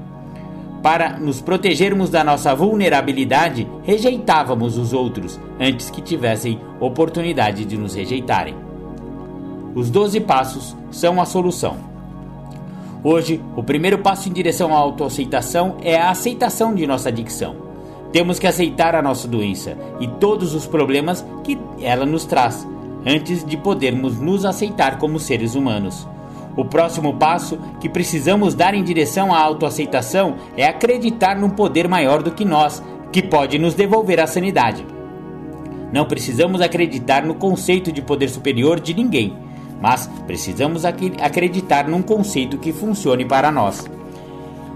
Para nos protegermos da nossa vulnerabilidade, rejeitávamos os outros antes que tivessem oportunidade de nos rejeitarem. Os 12 passos são a solução. Hoje, o primeiro passo em direção à autoaceitação é a aceitação de nossa adicção. Temos que aceitar a nossa doença e todos os problemas que ela nos traz, antes de podermos nos aceitar como seres humanos. O próximo passo que precisamos dar em direção à autoaceitação é acreditar num poder maior do que nós, que pode nos devolver a sanidade. Não precisamos acreditar no conceito de poder superior de ninguém, mas precisamos acreditar num conceito que funcione para nós.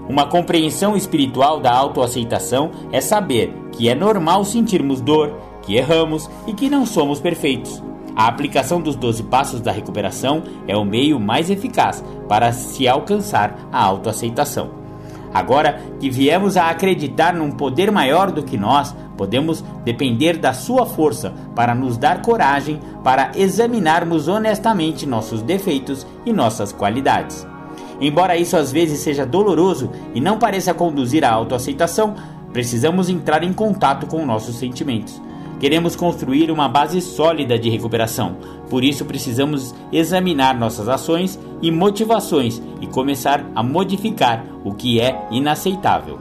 Uma compreensão espiritual da autoaceitação é saber que é normal sentirmos dor, que erramos e que não somos perfeitos. A aplicação dos 12 passos da recuperação é o meio mais eficaz para se alcançar a autoaceitação. Agora que viemos a acreditar num poder maior do que nós, podemos depender da sua força para nos dar coragem para examinarmos honestamente nossos defeitos e nossas qualidades. Embora isso às vezes seja doloroso e não pareça conduzir à autoaceitação, precisamos entrar em contato com nossos sentimentos. Queremos construir uma base sólida de recuperação, por isso precisamos examinar nossas ações e motivações e começar a modificar o que é inaceitável.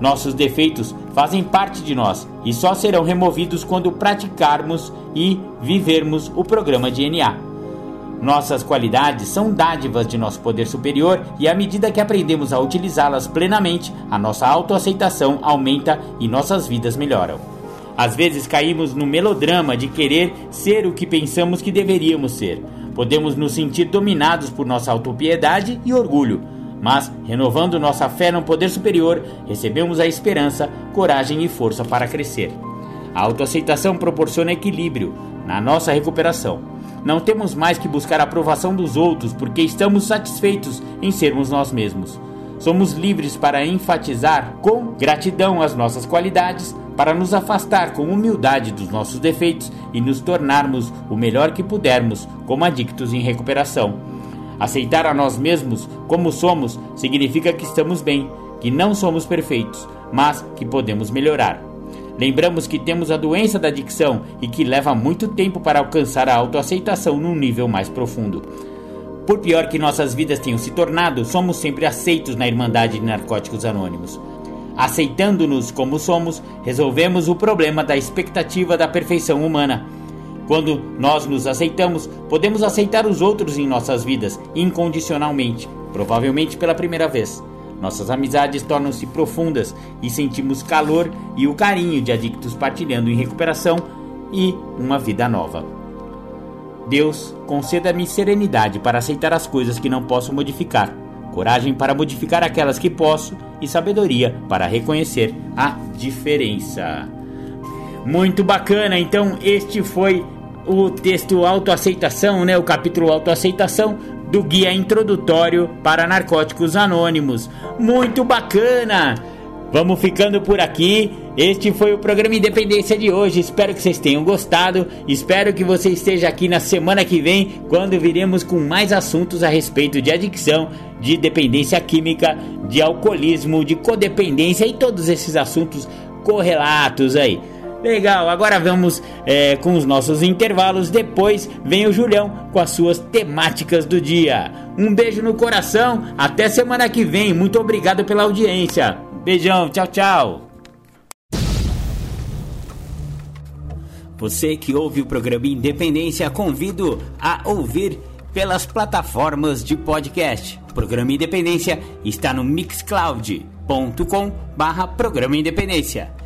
Nossos defeitos fazem parte de nós e só serão removidos quando praticarmos e vivermos o programa DNA. Nossas qualidades são dádivas de nosso poder superior e à medida que aprendemos a utilizá-las plenamente, a nossa autoaceitação aumenta e nossas vidas melhoram. Às vezes caímos no melodrama de querer ser o que pensamos que deveríamos ser. Podemos nos sentir dominados por nossa autopiedade e orgulho, mas, renovando nossa fé no poder superior, recebemos a esperança, coragem e força para crescer. A autoaceitação proporciona equilíbrio na nossa recuperação não temos mais que buscar a aprovação dos outros porque estamos satisfeitos em sermos nós mesmos. Somos livres para enfatizar com gratidão as nossas qualidades, para nos afastar com humildade dos nossos defeitos e nos tornarmos o melhor que pudermos como adictos em recuperação. Aceitar a nós mesmos como somos significa que estamos bem, que não somos perfeitos, mas que podemos melhorar. Lembramos que temos a doença da adicção e que leva muito tempo para alcançar a autoaceitação num nível mais profundo. Por pior que nossas vidas tenham se tornado, somos sempre aceitos na Irmandade de Narcóticos Anônimos. Aceitando-nos como somos, resolvemos o problema da expectativa da perfeição humana. Quando nós nos aceitamos, podemos aceitar os outros em nossas vidas incondicionalmente, provavelmente pela primeira vez. Nossas amizades tornam-se profundas e sentimos calor e o carinho de adictos partilhando em recuperação e uma vida nova. Deus, conceda-me serenidade para aceitar as coisas que não posso modificar, coragem para modificar aquelas que posso e sabedoria para reconhecer a diferença. Muito bacana, então este foi o texto autoaceitação, né, o capítulo autoaceitação do guia introdutório para narcóticos anônimos. Muito bacana! Vamos ficando por aqui. Este foi o programa Independência de hoje. Espero que vocês tenham gostado. Espero que você esteja aqui na semana que vem, quando viremos com mais assuntos a respeito de adicção, de dependência química, de alcoolismo, de codependência e todos esses assuntos correlatos aí. Legal, agora vamos é, com os nossos intervalos. Depois vem o Julião com as suas temáticas do dia. Um beijo no coração, até semana que vem. Muito obrigado pela audiência. Beijão, tchau, tchau. Você que ouve o programa Independência, convido a ouvir pelas plataformas de podcast. O programa Independência está no mixcloud.com barra Programa Independência.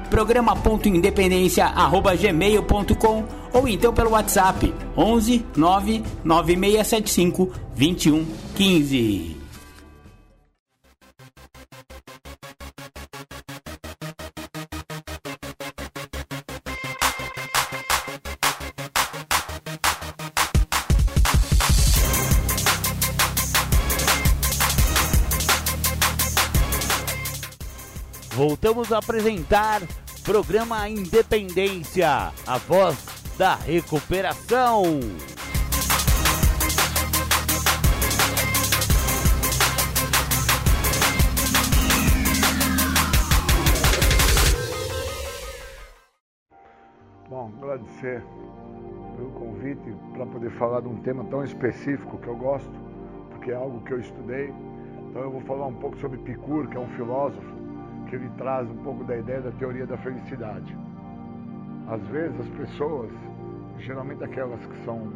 programa.independência@gmail.com ou então pelo WhatsApp 11 99675 2115. Voltamos a apresentar Programa Independência, a voz da recuperação. Bom, agradecer pelo convite para poder falar de um tema tão específico que eu gosto, porque é algo que eu estudei Então eu vou falar um pouco sobre Epicuro, que é um filósofo, que ele traz um pouco da ideia da teoria da felicidade. Às vezes as pessoas, geralmente aquelas que são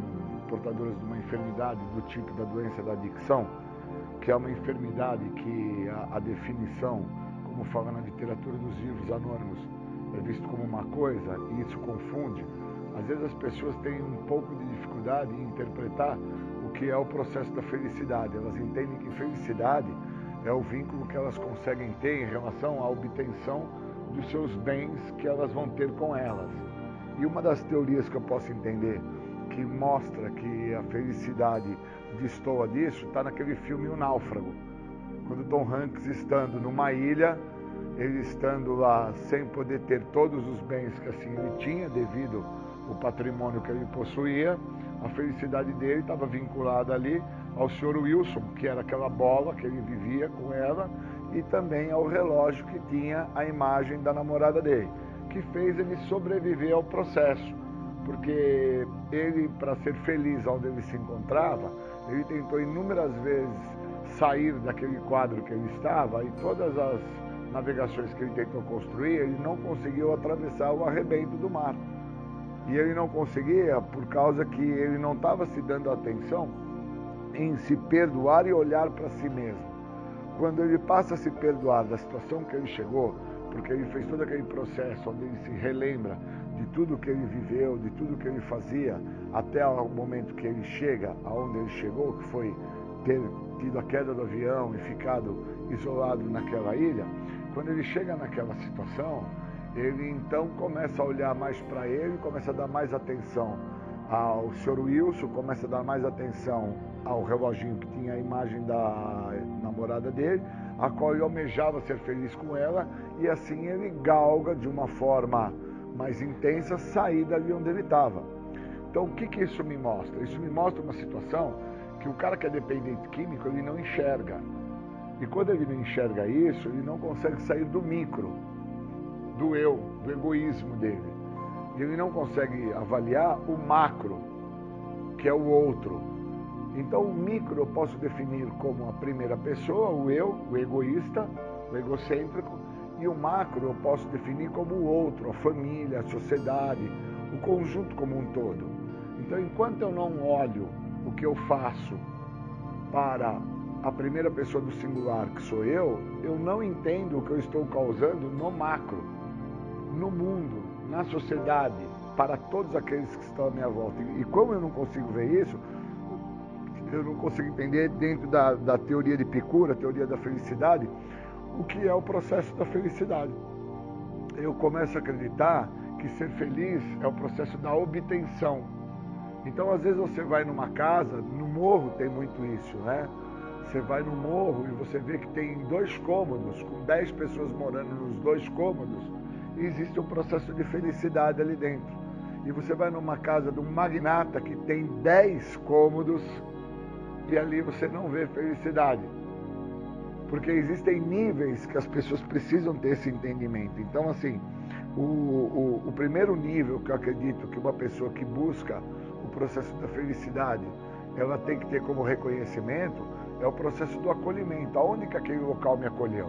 portadoras de uma enfermidade do tipo da doença da adicção, que é uma enfermidade que a, a definição, como fala na literatura dos livros anônimos, é visto como uma coisa e isso confunde. Às vezes as pessoas têm um pouco de dificuldade em interpretar o que é o processo da felicidade. Elas entendem que felicidade é o vínculo que elas conseguem ter em relação à obtenção dos seus bens que elas vão ter com elas. E uma das teorias que eu posso entender que mostra que a felicidade destoa disso está naquele filme O Náufrago. Quando Tom Hanks estando numa ilha, ele estando lá sem poder ter todos os bens que assim ele tinha devido ao patrimônio que ele possuía, a felicidade dele estava vinculada ali ao Sr. Wilson, que era aquela bola que ele vivia com ela, e também ao relógio que tinha a imagem da namorada dele, que fez ele sobreviver ao processo, porque ele, para ser feliz onde ele se encontrava, ele tentou inúmeras vezes sair daquele quadro que ele estava e todas as navegações que ele tentou construir, ele não conseguiu atravessar o arrebento do mar. E ele não conseguia por causa que ele não estava se dando atenção em se perdoar e olhar para si mesmo. Quando ele passa a se perdoar da situação que ele chegou, porque ele fez todo aquele processo onde ele se relembra de tudo que ele viveu, de tudo que ele fazia, até o momento que ele chega aonde ele chegou, que foi ter tido a queda do avião e ficado isolado naquela ilha, quando ele chega naquela situação, ele então começa a olhar mais para ele, começa a dar mais atenção ao Sr. Wilson, começa a dar mais atenção ao reloginho que tinha a imagem da namorada dele, a qual ele almejava ser feliz com ela, e assim ele galga de uma forma mais intensa sair dali onde ele estava. Então o que, que isso me mostra? Isso me mostra uma situação que o cara que é dependente químico ele não enxerga. E quando ele não enxerga isso, ele não consegue sair do micro, do eu, do egoísmo dele. Ele não consegue avaliar o macro, que é o outro. Então o micro eu posso definir como a primeira pessoa, o eu, o egoísta, o egocêntrico, e o macro eu posso definir como o outro, a família, a sociedade, o conjunto como um todo. Então enquanto eu não olho o que eu faço para a primeira pessoa do singular, que sou eu, eu não entendo o que eu estou causando no macro, no mundo, na sociedade, para todos aqueles que estão à minha volta. E como eu não consigo ver isso, eu não consigo entender dentro da, da teoria de Picura, a teoria da felicidade, o que é o processo da felicidade. Eu começo a acreditar que ser feliz é o processo da obtenção. Então, às vezes, você vai numa casa, no morro tem muito isso, né? Você vai no morro e você vê que tem dois cômodos, com dez pessoas morando nos dois cômodos, e existe um processo de felicidade ali dentro. E você vai numa casa de um magnata que tem dez cômodos, e ali você não vê felicidade. Porque existem níveis que as pessoas precisam ter esse entendimento. Então, assim, o, o, o primeiro nível que eu acredito que uma pessoa que busca o processo da felicidade, ela tem que ter como reconhecimento é o processo do acolhimento. Aonde que aquele local me acolheu?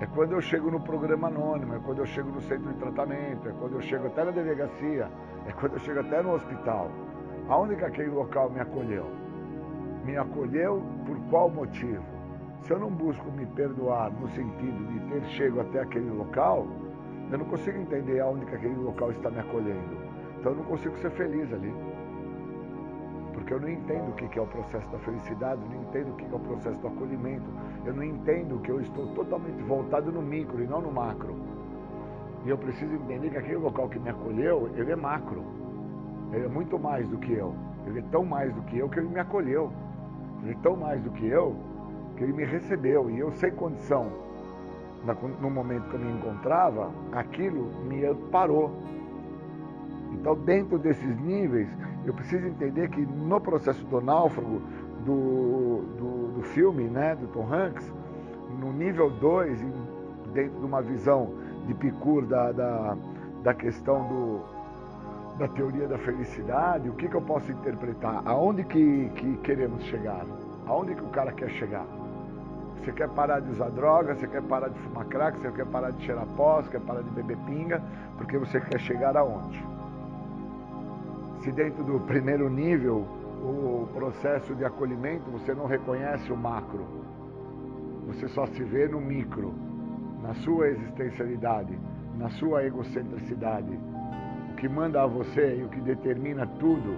É quando eu chego no programa anônimo, é quando eu chego no centro de tratamento, é quando eu chego até na delegacia, é quando eu chego até no hospital. Aonde que aquele local me acolheu? Me acolheu por qual motivo? Se eu não busco me perdoar no sentido de ter chego até aquele local, eu não consigo entender aonde que aquele local está me acolhendo. Então eu não consigo ser feliz ali porque eu não entendo o que é o processo da felicidade, eu não entendo o que é o processo do acolhimento, eu não entendo que eu estou totalmente voltado no micro e não no macro. E eu preciso entender que aquele local que me acolheu, ele é macro. Ele é muito mais do que eu. Ele é tão mais do que eu que ele me acolheu. Ele é tão mais do que eu que ele me recebeu. E eu, sem condição, no momento que eu me encontrava, aquilo me parou. Então, dentro desses níveis, eu preciso entender que no processo do náufrago do, do, do filme, né, do Tom Hanks, no nível 2, dentro de uma visão de Picur da, da, da questão do, da teoria da felicidade, o que, que eu posso interpretar? Aonde que, que queremos chegar? Aonde que o cara quer chegar? Você quer parar de usar droga, você quer parar de fumar crack, você quer parar de cheirar pó, você quer parar de beber pinga, porque você quer chegar aonde? Se dentro do primeiro nível, o processo de acolhimento, você não reconhece o macro, você só se vê no micro, na sua existencialidade, na sua egocentricidade. Que manda a você e o que determina tudo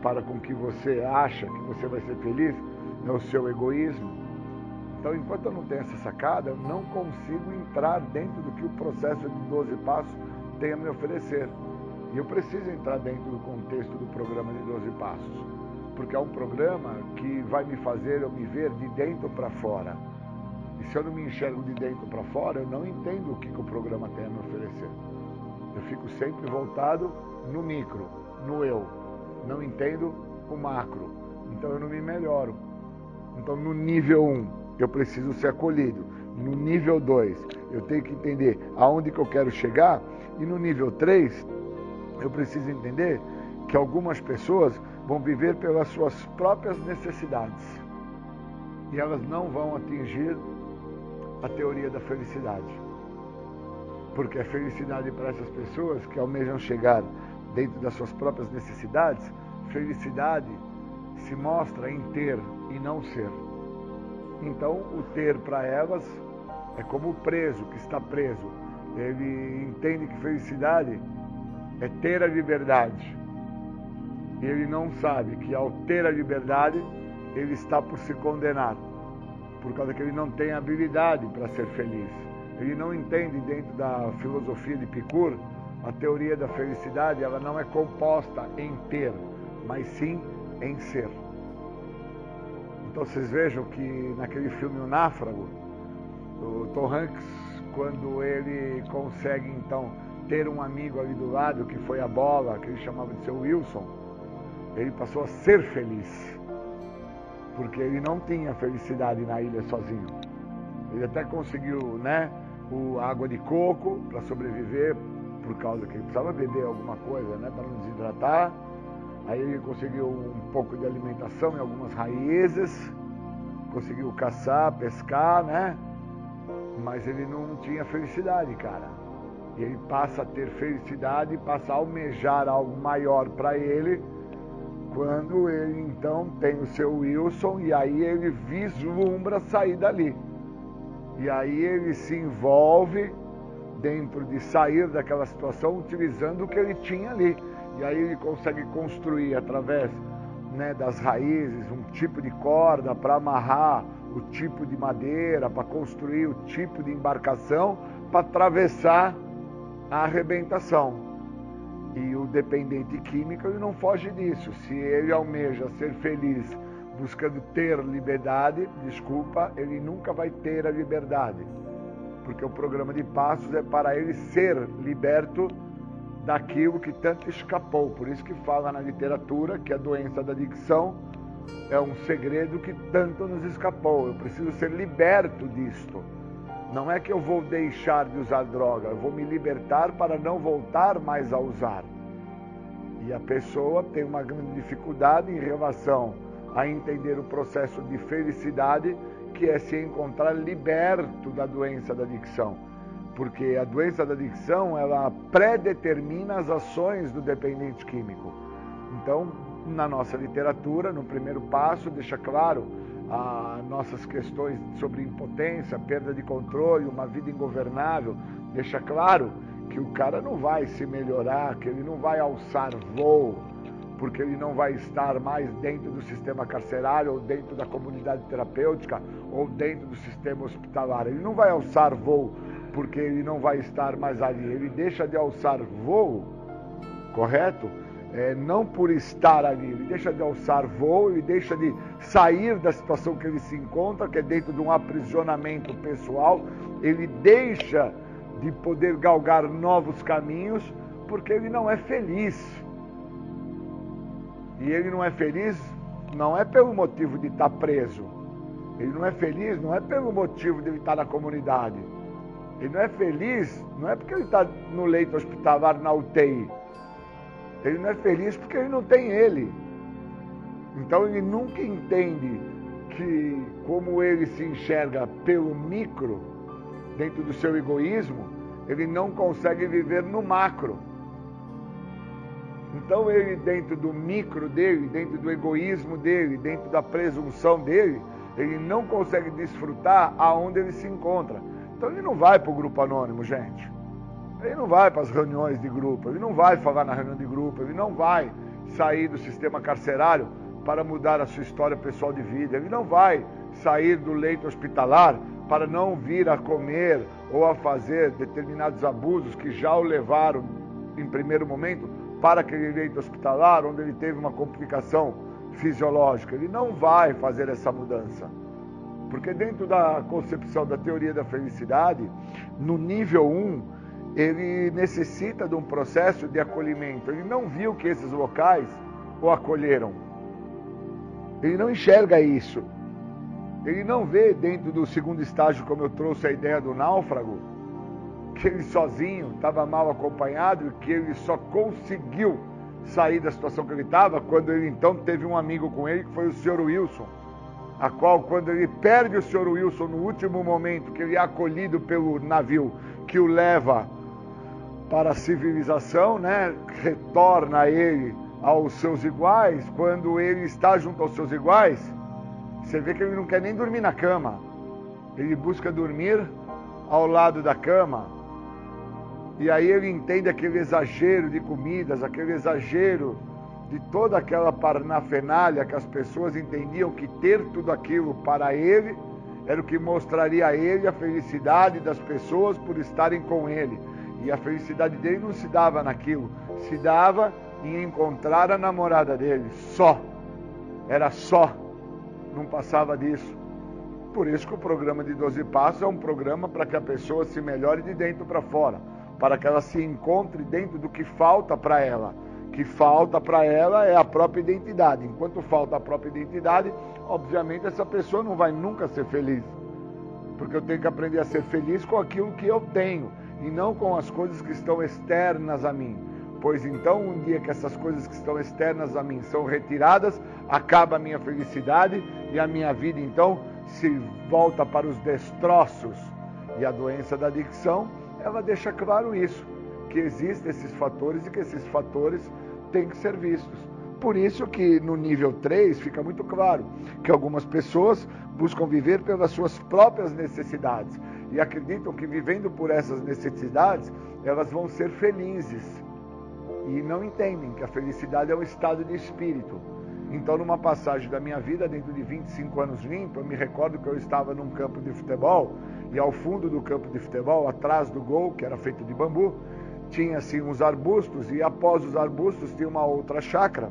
para com que você acha que você vai ser feliz é o seu egoísmo então, enquanto eu não tenho essa sacada, eu não consigo entrar dentro do que o processo de 12 passos tem a me oferecer. E eu preciso entrar dentro do contexto do programa de 12 passos, porque é um programa que vai me fazer eu me ver de dentro para fora. E se eu não me enxergo de dentro para fora, eu não entendo o que, que o programa tem a me oferecer. Fico sempre voltado no micro, no eu. Não entendo o macro. Então eu não me melhoro. Então no nível 1, um, eu preciso ser acolhido. No nível 2, eu tenho que entender aonde que eu quero chegar. E no nível 3, eu preciso entender que algumas pessoas vão viver pelas suas próprias necessidades. E elas não vão atingir a teoria da felicidade. Porque a felicidade para essas pessoas que almejam chegar dentro das suas próprias necessidades, felicidade se mostra em ter e não ser. Então, o ter para elas é como o preso que está preso. Ele entende que felicidade é ter a liberdade. E ele não sabe que ao ter a liberdade, ele está por se condenar, por causa que ele não tem habilidade para ser feliz. Ele não entende dentro da filosofia de Epicur a teoria da felicidade, ela não é composta em ter, mas sim em ser. Então vocês vejam que naquele filme O Náufrago, o Tom Hanks, quando ele consegue então ter um amigo ali do lado, que foi a bola, que ele chamava de seu Wilson, ele passou a ser feliz. Porque ele não tinha felicidade na ilha sozinho. Ele até conseguiu, né, o água de coco para sobreviver, por causa que ele precisava beber alguma coisa, né, para não desidratar Aí ele conseguiu um pouco de alimentação em algumas raízes, conseguiu caçar, pescar, né? Mas ele não tinha felicidade, cara. E ele passa a ter felicidade, passa a almejar algo maior para ele, quando ele então tem o seu Wilson e aí ele vislumbra sair dali. E aí ele se envolve dentro de sair daquela situação utilizando o que ele tinha ali. E aí ele consegue construir através né, das raízes um tipo de corda para amarrar o tipo de madeira, para construir o tipo de embarcação para atravessar a arrebentação. E o dependente químico ele não foge disso. Se ele almeja ser feliz buscando ter liberdade, desculpa, ele nunca vai ter a liberdade. Porque o programa de passos é para ele ser liberto daquilo que tanto escapou. Por isso que fala na literatura que a doença da adicção é um segredo que tanto nos escapou. Eu preciso ser liberto disto. Não é que eu vou deixar de usar droga, eu vou me libertar para não voltar mais a usar. E a pessoa tem uma grande dificuldade em relação a entender o processo de felicidade, que é se encontrar liberto da doença da adicção porque a doença da adicção ela predetermina as ações do dependente químico. Então, na nossa literatura, no primeiro passo, deixa claro as nossas questões sobre impotência, perda de controle, uma vida ingovernável, deixa claro que o cara não vai se melhorar, que ele não vai alçar voo, porque ele não vai estar mais dentro do sistema carcerário, ou dentro da comunidade terapêutica, ou dentro do sistema hospitalar. Ele não vai alçar voo porque ele não vai estar mais ali. Ele deixa de alçar voo, correto? É, não por estar ali, ele deixa de alçar voo, ele deixa de sair da situação que ele se encontra, que é dentro de um aprisionamento pessoal, ele deixa de poder galgar novos caminhos, porque ele não é feliz. E ele não é feliz não é pelo motivo de estar preso. Ele não é feliz não é pelo motivo de ele estar na comunidade. Ele não é feliz, não é porque ele está no leito hospitalar na UTI. Ele não é feliz porque ele não tem ele. Então ele nunca entende que, como ele se enxerga pelo micro, dentro do seu egoísmo, ele não consegue viver no macro. Então, ele, dentro do micro dele, dentro do egoísmo dele, dentro da presunção dele, ele não consegue desfrutar aonde ele se encontra. Então, ele não vai para o grupo anônimo, gente. Ele não vai para as reuniões de grupo, ele não vai falar na reunião de grupo, ele não vai sair do sistema carcerário para mudar a sua história pessoal de vida, ele não vai sair do leito hospitalar para não vir a comer ou a fazer determinados abusos que já o levaram, em primeiro momento, para aquele leito hospitalar, onde ele teve uma complicação fisiológica. Ele não vai fazer essa mudança. Porque dentro da concepção da teoria da felicidade, no nível 1, ele necessita de um processo de acolhimento. Ele não viu que esses locais o acolheram. Ele não enxerga isso. Ele não vê dentro do segundo estágio, como eu trouxe a ideia do náufrago, que ele sozinho estava mal acompanhado e que ele só conseguiu sair da situação que ele estava quando ele então teve um amigo com ele, que foi o Sr. Wilson, a qual, quando ele perde o Sr. Wilson no último momento, que ele é acolhido pelo navio que o leva para a civilização, né? retorna ele aos seus iguais, quando ele está junto aos seus iguais, você vê que ele não quer nem dormir na cama. Ele busca dormir ao lado da cama. E aí ele entende aquele exagero de comidas, aquele exagero de toda aquela parnafenalha que as pessoas entendiam que ter tudo aquilo para ele era o que mostraria a ele a felicidade das pessoas por estarem com ele. E a felicidade dele não se dava naquilo, se dava em encontrar a namorada dele, só. Era só não passava disso. Por isso que o programa de 12 Passos é um programa para que a pessoa se melhore de dentro para fora, para que ela se encontre dentro do que falta para ela. Que falta para ela é a própria identidade. Enquanto falta a própria identidade, obviamente essa pessoa não vai nunca ser feliz. Porque eu tenho que aprender a ser feliz com aquilo que eu tenho e não com as coisas que estão externas a mim. Pois então, um dia que essas coisas que estão externas a mim são retiradas, acaba a minha felicidade e a minha vida então se volta para os destroços. E a doença da adicção, ela deixa claro isso, que existem esses fatores e que esses fatores têm que ser vistos. Por isso que no nível 3 fica muito claro que algumas pessoas buscam viver pelas suas próprias necessidades e acreditam que vivendo por essas necessidades, elas vão ser felizes e não entendem que a felicidade é um estado de espírito. Então, numa passagem da minha vida, dentro de 25 anos limpo, eu me recordo que eu estava num campo de futebol e ao fundo do campo de futebol, atrás do gol, que era feito de bambu, tinha assim uns arbustos e após os arbustos tinha uma outra chácara.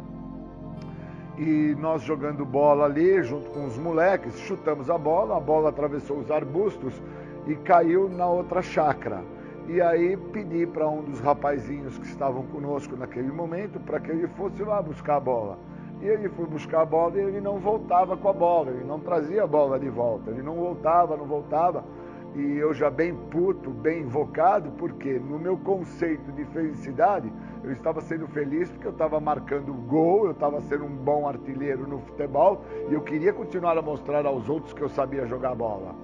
E nós jogando bola ali, junto com os moleques, chutamos a bola, a bola atravessou os arbustos e caiu na outra chácara. E aí pedi para um dos rapazinhos que estavam conosco naquele momento para que ele fosse lá buscar a bola. E ele foi buscar a bola e ele não voltava com a bola, ele não trazia a bola de volta, ele não voltava, não voltava. E eu já bem puto, bem invocado, porque no meu conceito de felicidade, eu estava sendo feliz porque eu estava marcando gol, eu estava sendo um bom artilheiro no futebol e eu queria continuar a mostrar aos outros que eu sabia jogar bola.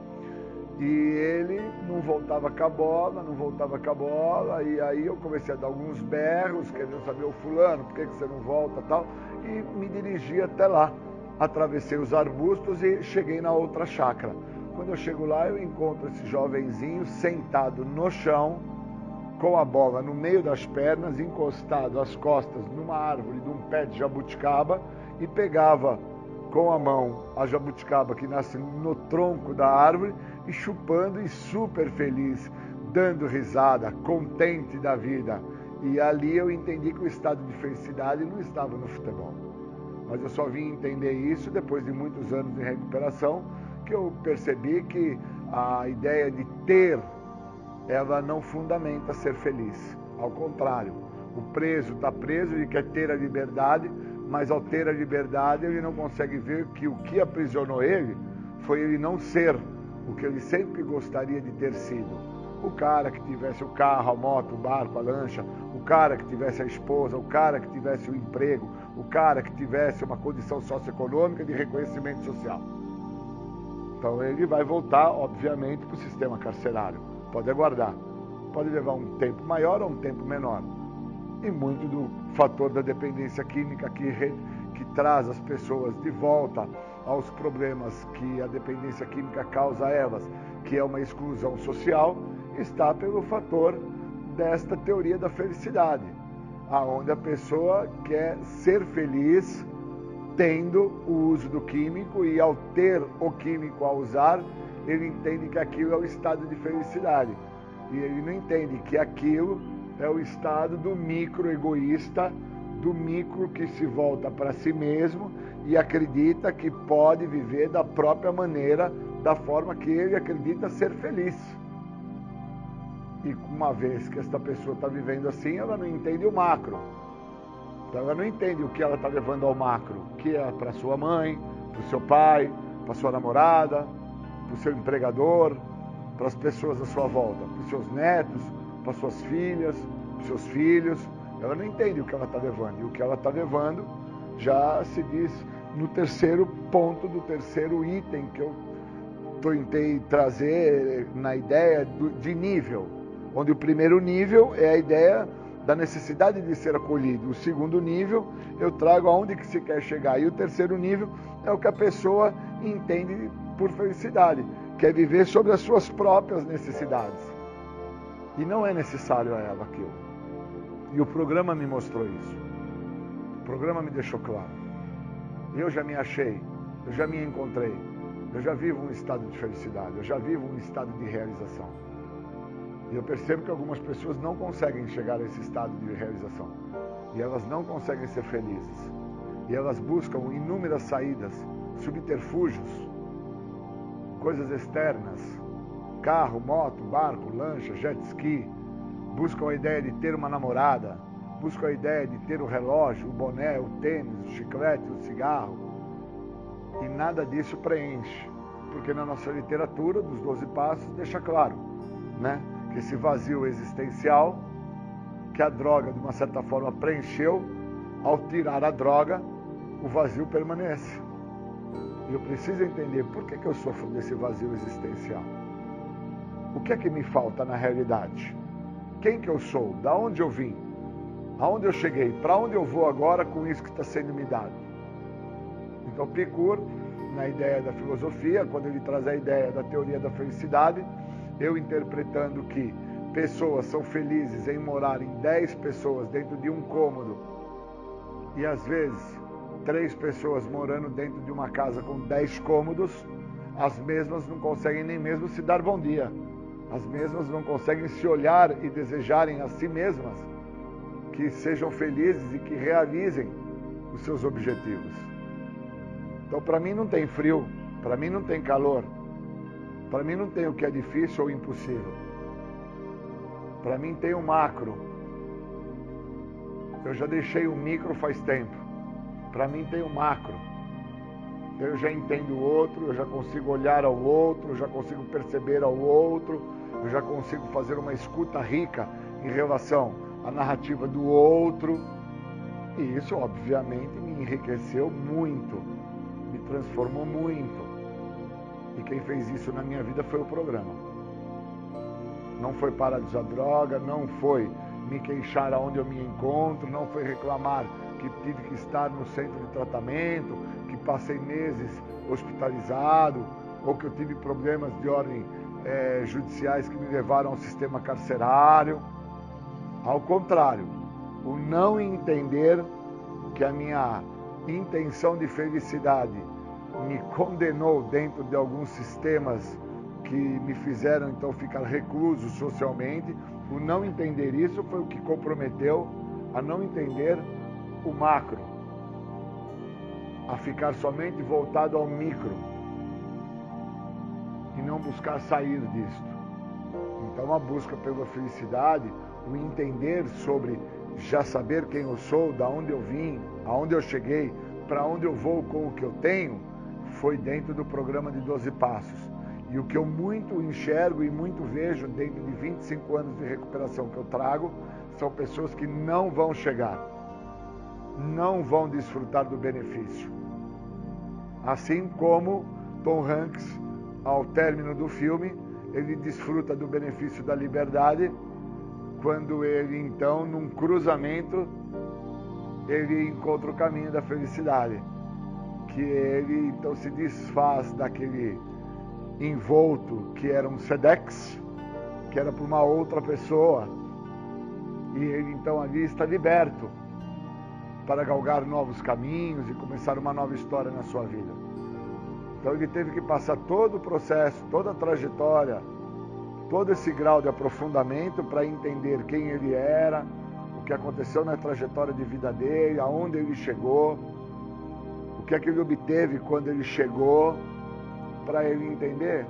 E ele não voltava com a bola, não voltava com a bola, e aí eu comecei a dar alguns berros, querendo saber o fulano, por que, que você não volta tal, e me dirigi até lá. Atravessei os arbustos e cheguei na outra chácara. Quando eu chego lá, eu encontro esse jovenzinho sentado no chão, com a bola no meio das pernas, encostado às costas numa árvore de um pé de jabuticaba, e pegava com a mão a jabuticaba que nasce no tronco da árvore e chupando e super feliz, dando risada, contente da vida. E ali eu entendi que o estado de felicidade não estava no futebol. Mas eu só vim entender isso depois de muitos anos de recuperação, que eu percebi que a ideia de ter, ela não fundamenta ser feliz. Ao contrário, o preso está preso e quer ter a liberdade, mas ao ter a liberdade ele não consegue ver que o que aprisionou ele foi ele não ser o que ele sempre gostaria de ter sido. O cara que tivesse o carro, a moto, o barco, a lancha, o cara que tivesse a esposa, o cara que tivesse o emprego, o cara que tivesse uma condição socioeconômica de reconhecimento social. Então ele vai voltar, obviamente, para o sistema carcerário. Pode aguardar. Pode levar um tempo maior ou um tempo menor. E muito do fator da dependência química que, re, que traz as pessoas de volta aos problemas que a dependência química causa a elas, que é uma exclusão social, está pelo fator desta teoria da felicidade, aonde a pessoa quer ser feliz tendo o uso do químico e ao ter o químico a usar, ele entende que aquilo é o estado de felicidade. E ele não entende que aquilo é o estado do micro egoísta, do micro que se volta para si mesmo e acredita que pode viver da própria maneira, da forma que ele acredita ser feliz. E uma vez que esta pessoa está vivendo assim, ela não entende o macro. Então ela não entende o que ela está levando ao macro, que é para sua mãe, para o seu pai, para sua namorada, para o seu empregador, para as pessoas à sua volta, para os seus netos, para suas filhas, para os seus filhos. Ela não entende o que ela está levando. E o que ela está levando já se diz no terceiro ponto do terceiro item que eu tentei trazer na ideia de nível onde o primeiro nível é a ideia da necessidade de ser acolhido. O segundo nível eu trago aonde que se quer chegar. E o terceiro nível é o que a pessoa entende por felicidade, que é viver sobre as suas próprias necessidades. E não é necessário a ela aquilo. E o programa me mostrou isso. O programa me deixou claro. Eu já me achei, eu já me encontrei, eu já vivo um estado de felicidade, eu já vivo um estado de realização. E eu percebo que algumas pessoas não conseguem chegar a esse estado de realização. E elas não conseguem ser felizes. E elas buscam inúmeras saídas, subterfúgios, coisas externas, carro, moto, barco, lancha, jet ski. Buscam a ideia de ter uma namorada, buscam a ideia de ter o relógio, o boné, o tênis, o chiclete, o cigarro. E nada disso preenche, porque na nossa literatura dos 12 passos deixa claro, né? Que esse vazio existencial que a droga de uma certa forma preencheu, ao tirar a droga, o vazio permanece. Eu preciso entender por que, que eu sofro desse vazio existencial. O que é que me falta na realidade? Quem que eu sou? Da onde eu vim? Aonde eu cheguei? Para onde eu vou agora com isso que está sendo me dado? Então, Picur, na ideia da filosofia, quando ele traz a ideia da teoria da felicidade, eu interpretando que pessoas são felizes em morar em 10 pessoas dentro de um cômodo e às vezes três pessoas morando dentro de uma casa com 10 cômodos, as mesmas não conseguem nem mesmo se dar bom dia. As mesmas não conseguem se olhar e desejarem a si mesmas que sejam felizes e que realizem os seus objetivos. Então, para mim não tem frio, para mim não tem calor, para mim não tem o que é difícil ou impossível. Para mim tem o macro. Eu já deixei o micro faz tempo. Para mim tem o macro. Então eu já entendo o outro, eu já consigo olhar ao outro, eu já consigo perceber ao outro, eu já consigo fazer uma escuta rica em relação à narrativa do outro. E isso, obviamente, me enriqueceu muito, me transformou muito. E quem fez isso na minha vida foi o programa. Não foi parar de usar droga, não foi me queixar aonde eu me encontro, não foi reclamar que tive que estar no centro de tratamento, que passei meses hospitalizado, ou que eu tive problemas de ordem é, judiciais que me levaram ao sistema carcerário. Ao contrário, o não entender que a minha intenção de felicidade me condenou dentro de alguns sistemas que me fizeram então ficar recluso socialmente. O não entender isso foi o que comprometeu a não entender o macro, a ficar somente voltado ao micro e não buscar sair disto. Então a busca pela felicidade, o entender sobre já saber quem eu sou, da onde eu vim, aonde eu cheguei, para onde eu vou com o que eu tenho, foi dentro do programa de 12 Passos. E o que eu muito enxergo e muito vejo dentro de 25 anos de recuperação que eu trago são pessoas que não vão chegar, não vão desfrutar do benefício. Assim como Tom Hanks ao término do filme, ele desfruta do benefício da liberdade quando ele então num cruzamento ele encontra o caminho da felicidade, que ele então se desfaz daquele envolto que era um Sedex, que era para uma outra pessoa, e ele então ali está liberto para galgar novos caminhos e começar uma nova história na sua vida. Então ele teve que passar todo o processo, toda a trajetória, todo esse grau de aprofundamento para entender quem ele era, o que aconteceu na trajetória de vida dele, aonde ele chegou, o que é que ele obteve quando ele chegou, para ele entender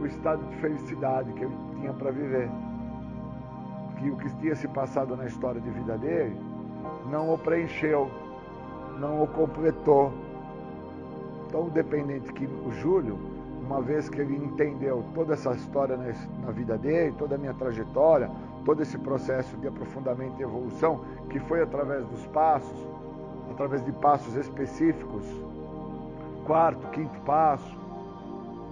o estado de felicidade que ele tinha para viver. Que o que tinha se passado na história de vida dele não o preencheu, não o completou. Tão dependente que o Júlio, uma vez que ele entendeu toda essa história na vida dele, toda a minha trajetória, todo esse processo de aprofundamento e evolução, que foi através dos passos, através de passos específicos, quarto, quinto passo,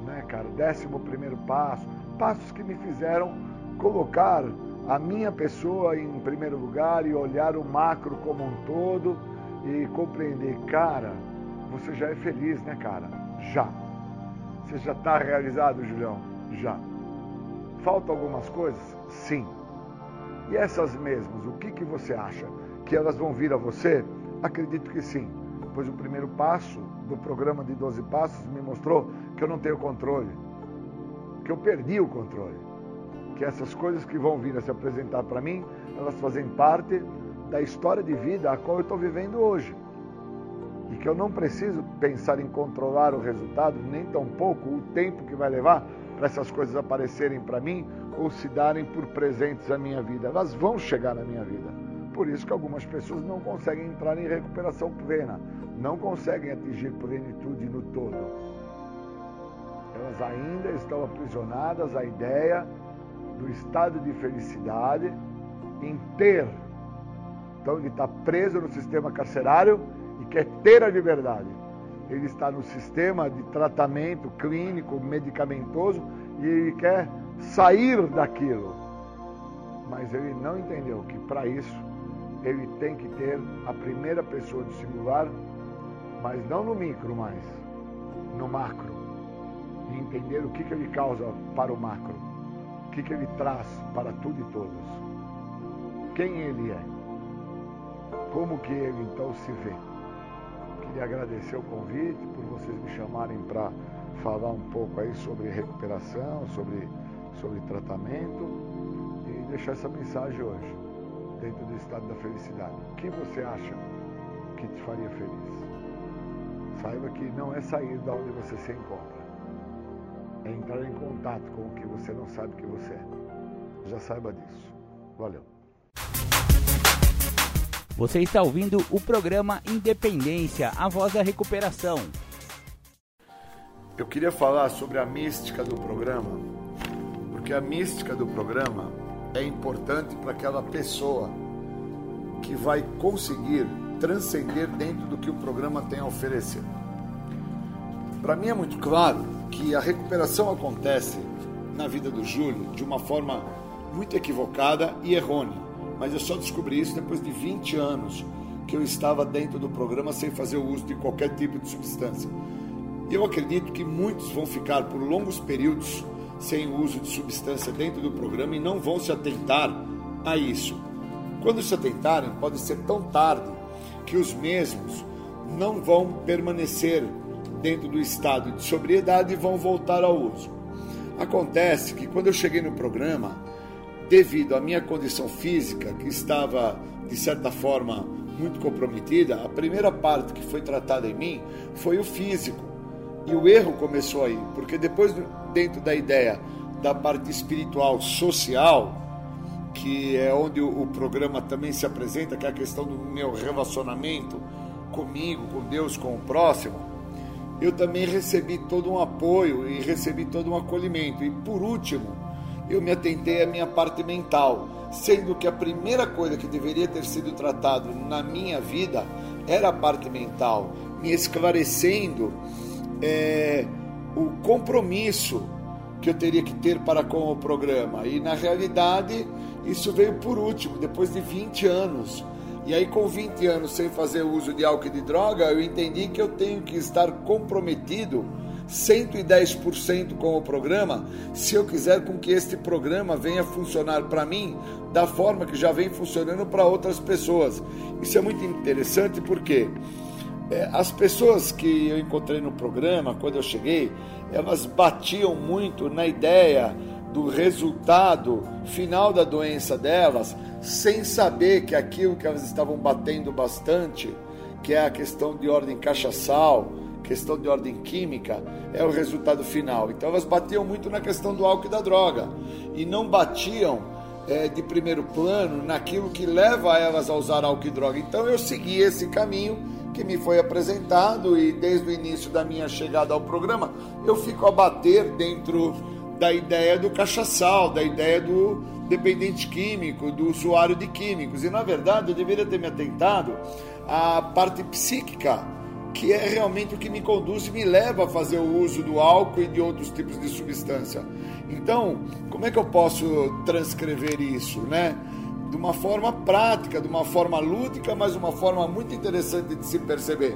né, cara, décimo primeiro passo, passos que me fizeram colocar a minha pessoa em primeiro lugar e olhar o macro como um todo e compreender, cara, você já é feliz, né, cara? Já. Você já está realizado, Julião? Já. Faltam algumas coisas? Sim. E essas mesmas, o que, que você acha? Que elas vão vir a você? Acredito que sim, pois o primeiro passo do programa de 12 passos me mostrou que eu não tenho controle, que eu perdi o controle que essas coisas que vão vir a se apresentar para mim, elas fazem parte da história de vida a qual eu estou vivendo hoje. E que eu não preciso pensar em controlar o resultado, nem tampouco o tempo que vai levar para essas coisas aparecerem para mim ou se darem por presentes à minha vida. Elas vão chegar na minha vida. Por isso que algumas pessoas não conseguem entrar em recuperação plena, não conseguem atingir plenitude no todo. Elas ainda estão aprisionadas à ideia do estado de felicidade em ter. Então ele está preso no sistema carcerário e quer ter a liberdade. Ele está no sistema de tratamento clínico, medicamentoso e ele quer sair daquilo. Mas ele não entendeu que para isso ele tem que ter a primeira pessoa do singular, mas não no micro mais, no macro. E entender o que, que ele causa para o macro o que, que ele traz para tudo e todos, quem ele é, como que ele então se vê. Queria agradecer o convite por vocês me chamarem para falar um pouco aí sobre recuperação, sobre, sobre tratamento e deixar essa mensagem hoje, dentro do estado da felicidade. O que você acha que te faria feliz? Saiba que não é sair da onde você se encontra é entrar em contato com o que você não sabe que você é. Já saiba disso. Valeu. Você está ouvindo o programa Independência, a voz da recuperação. Eu queria falar sobre a mística do programa, porque a mística do programa é importante para aquela pessoa que vai conseguir transcender dentro do que o programa tem a oferecer. Para mim é muito claro que a recuperação acontece na vida do Júlio de uma forma muito equivocada e errônea. Mas eu só descobri isso depois de 20 anos que eu estava dentro do programa sem fazer o uso de qualquer tipo de substância. Eu acredito que muitos vão ficar por longos períodos sem o uso de substância dentro do programa e não vão se atentar a isso. Quando se atentarem, pode ser tão tarde que os mesmos não vão permanecer dentro do estado de sobriedade e vão voltar ao uso. Acontece que quando eu cheguei no programa, devido à minha condição física, que estava de certa forma muito comprometida, a primeira parte que foi tratada em mim foi o físico. E o erro começou aí, porque depois, dentro da ideia da parte espiritual, social, que é onde o, programa também se apresenta, que é a questão do meu relacionamento comigo, com Deus, com o próximo, eu também recebi todo um apoio e recebi todo um acolhimento. E por último, eu me atentei à minha parte mental, sendo que a primeira coisa que deveria ter sido tratado na minha vida era a parte mental, me esclarecendo é, o compromisso que eu teria que ter para com o programa. E na realidade, isso veio por último, depois de 20 anos. E aí, com 20 anos sem fazer uso de álcool e de droga, eu entendi que eu tenho que estar comprometido 110% com o programa, se eu quiser com que este programa venha funcionar para mim da forma que já vem funcionando para outras pessoas. Isso é muito interessante porque é, as pessoas que eu encontrei no programa, quando eu cheguei, elas batiam muito na ideia do resultado final da doença delas, sem saber que aquilo que elas estavam batendo bastante, que é a questão de ordem cachaçal, questão de ordem química, é o resultado final. Então elas batiam muito na questão do álcool e da droga e não batiam é, de primeiro plano naquilo que leva elas a usar álcool e droga. Então eu segui esse caminho que me foi apresentado e desde o início da minha chegada ao programa eu fico a bater dentro da ideia do cachaçal, da ideia do dependente químico, do usuário de químicos. E na verdade eu deveria ter me atentado à parte psíquica que é realmente o que me conduz e me leva a fazer o uso do álcool e de outros tipos de substância. Então, como é que eu posso transcrever isso, né? De uma forma prática, de uma forma lúdica, mas uma forma muito interessante de se perceber.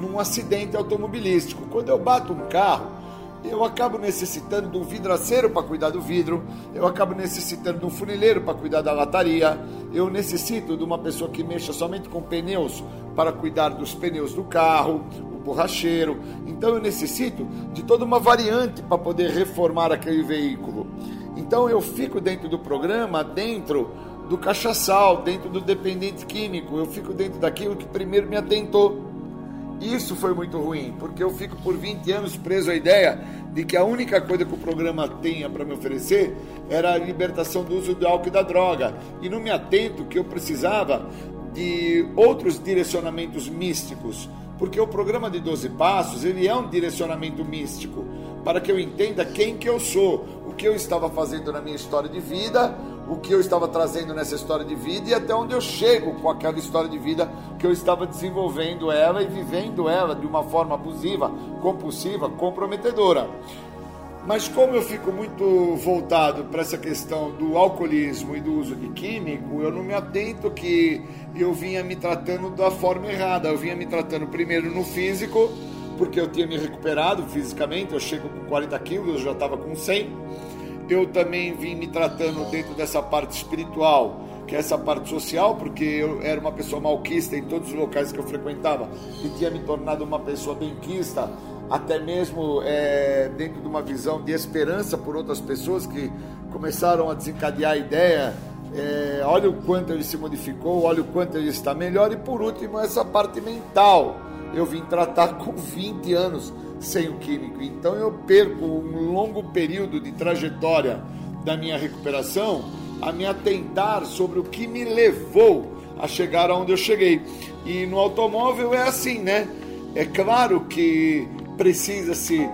Num acidente automobilístico, quando eu bato um carro, eu acabo necessitando de um vidraceiro para cuidar do vidro, eu acabo necessitando de um funileiro para cuidar da lataria, eu necessito de uma pessoa que mexa somente com pneus para cuidar dos pneus do carro, o borracheiro. Então eu necessito de toda uma variante para poder reformar aquele veículo. Então eu fico dentro do programa, dentro do cachaçal, dentro do dependente químico, eu fico dentro daquilo que primeiro me atentou. Isso foi muito ruim, porque eu fico por 20 anos preso à ideia de que a única coisa que o programa tinha para me oferecer era a libertação do uso do álcool e da droga. E não me atento que eu precisava de outros direcionamentos místicos, porque o programa de 12 passos, ele é um direcionamento místico, para que eu entenda quem que eu sou, o que eu estava fazendo na minha história de vida, o que eu estava trazendo nessa história de vida e até onde eu chego com aquela história de vida que eu estava desenvolvendo ela e vivendo ela de uma forma abusiva, compulsiva, comprometedora. Mas como eu fico muito voltado para essa questão do alcoolismo e do uso de químico, eu não me atento que eu vinha me tratando da forma errada. Eu vinha me tratando primeiro no físico, porque eu tinha me recuperado fisicamente, eu chego com 40 quilos, eu já estava com 100. Eu também vim me tratando dentro dessa parte espiritual, que é essa parte social, porque eu era uma pessoa malquista em todos os locais que eu frequentava e tinha me tornado uma pessoa benquista até mesmo é, dentro de uma visão de esperança por outras pessoas que começaram a desencadear a ideia. É, olha o quanto ele se modificou, olha o quanto ele está melhor, e por último, essa parte mental. Eu vim tratar com 20 anos sem o químico, então eu perco um longo período de trajetória da minha recuperação a me atentar sobre o que me levou a chegar aonde eu cheguei. E no automóvel é assim, né? É claro que precisa-se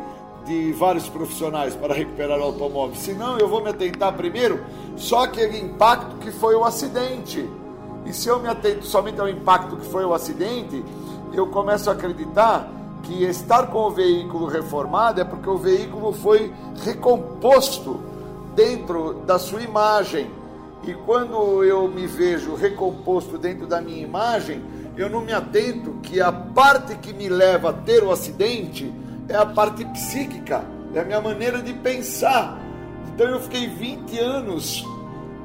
de vários profissionais para recuperar o automóvel. Senão, eu vou me atentar primeiro só aquele impacto que foi o acidente. E se eu me atento somente ao impacto que foi o acidente, eu começo a acreditar que estar com o veículo reformado é porque o veículo foi recomposto dentro da sua imagem. E quando eu me vejo recomposto dentro da minha imagem, eu não me atento que a parte que me leva a ter o acidente é a parte psíquica, é a minha maneira de pensar. Então eu fiquei 20 anos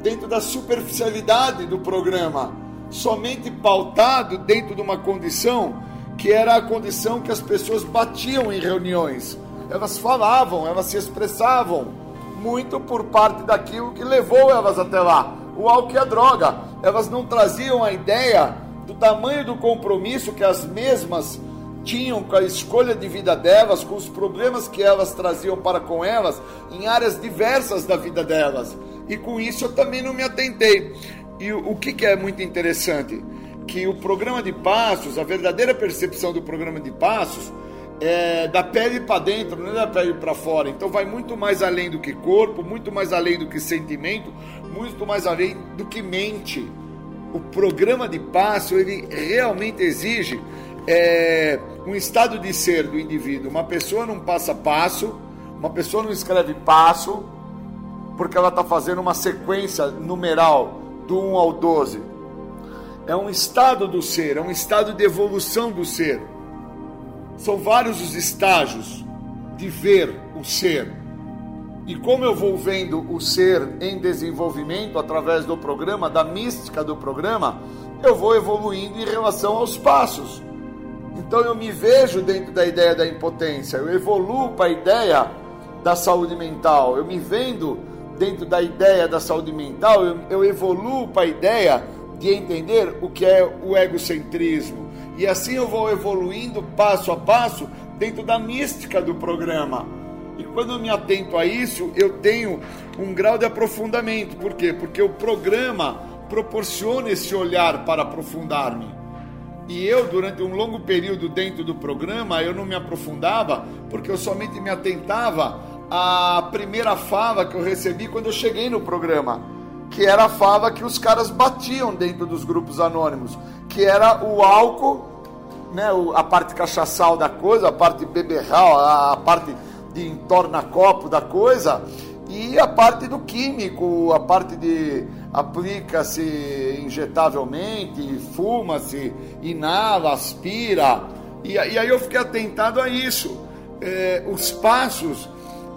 dentro da superficialidade do programa, somente pautado dentro de uma condição que era a condição que as pessoas batiam em reuniões. Elas falavam, elas se expressavam muito por parte daquilo que levou elas até lá. O álcool e a droga. Elas não traziam a ideia do tamanho do compromisso que as mesmas tinham com a escolha de vida delas, com os problemas que elas traziam para com elas em áreas diversas da vida delas. E com isso eu também não me atentei. E o, que, que é muito interessante? Que o programa de passos, a verdadeira percepção do programa de passos, é da pele para dentro, não é da pele para fora. Então vai muito mais além do que corpo, muito mais além do que sentimento, muito mais além do que mente o programa de passo ele realmente exige é um estado de ser do indivíduo. Uma pessoa não passa passo, uma pessoa não escreve passo, porque ela está fazendo uma sequência numeral do 1 ao 12. É um estado do ser, é um estado de evolução do ser. São vários os estágios de ver o ser. E como eu vou vendo o ser em desenvolvimento através do programa, da mística do programa, eu vou evoluindo em relação aos passos. Então eu me vejo dentro da ideia da impotência, eu evoluo para a ideia da saúde mental, eu me vendo dentro da ideia da saúde mental, eu, eu evoluo para a ideia de entender o que é o egocentrismo. E assim eu vou evoluindo passo a passo dentro da mística do programa. E quando eu me atento a isso, eu tenho um grau de aprofundamento. Por quê? Porque o programa proporciona esse olhar para aprofundar-me. E eu, durante um longo período dentro do programa, eu não me aprofundava, porque eu somente me atentava à primeira fava que eu recebi quando eu cheguei no programa, que era a fava que os caras batiam dentro dos grupos anônimos, que era o álcool, né, a parte cachaçal da coisa, a parte beberral, a parte de entorna-copo da coisa, e a parte do químico, a parte de aplica-se injetavelmente, fuma-se, inala, aspira. E, e, aí eu fiquei atentado a isso. É, os passos,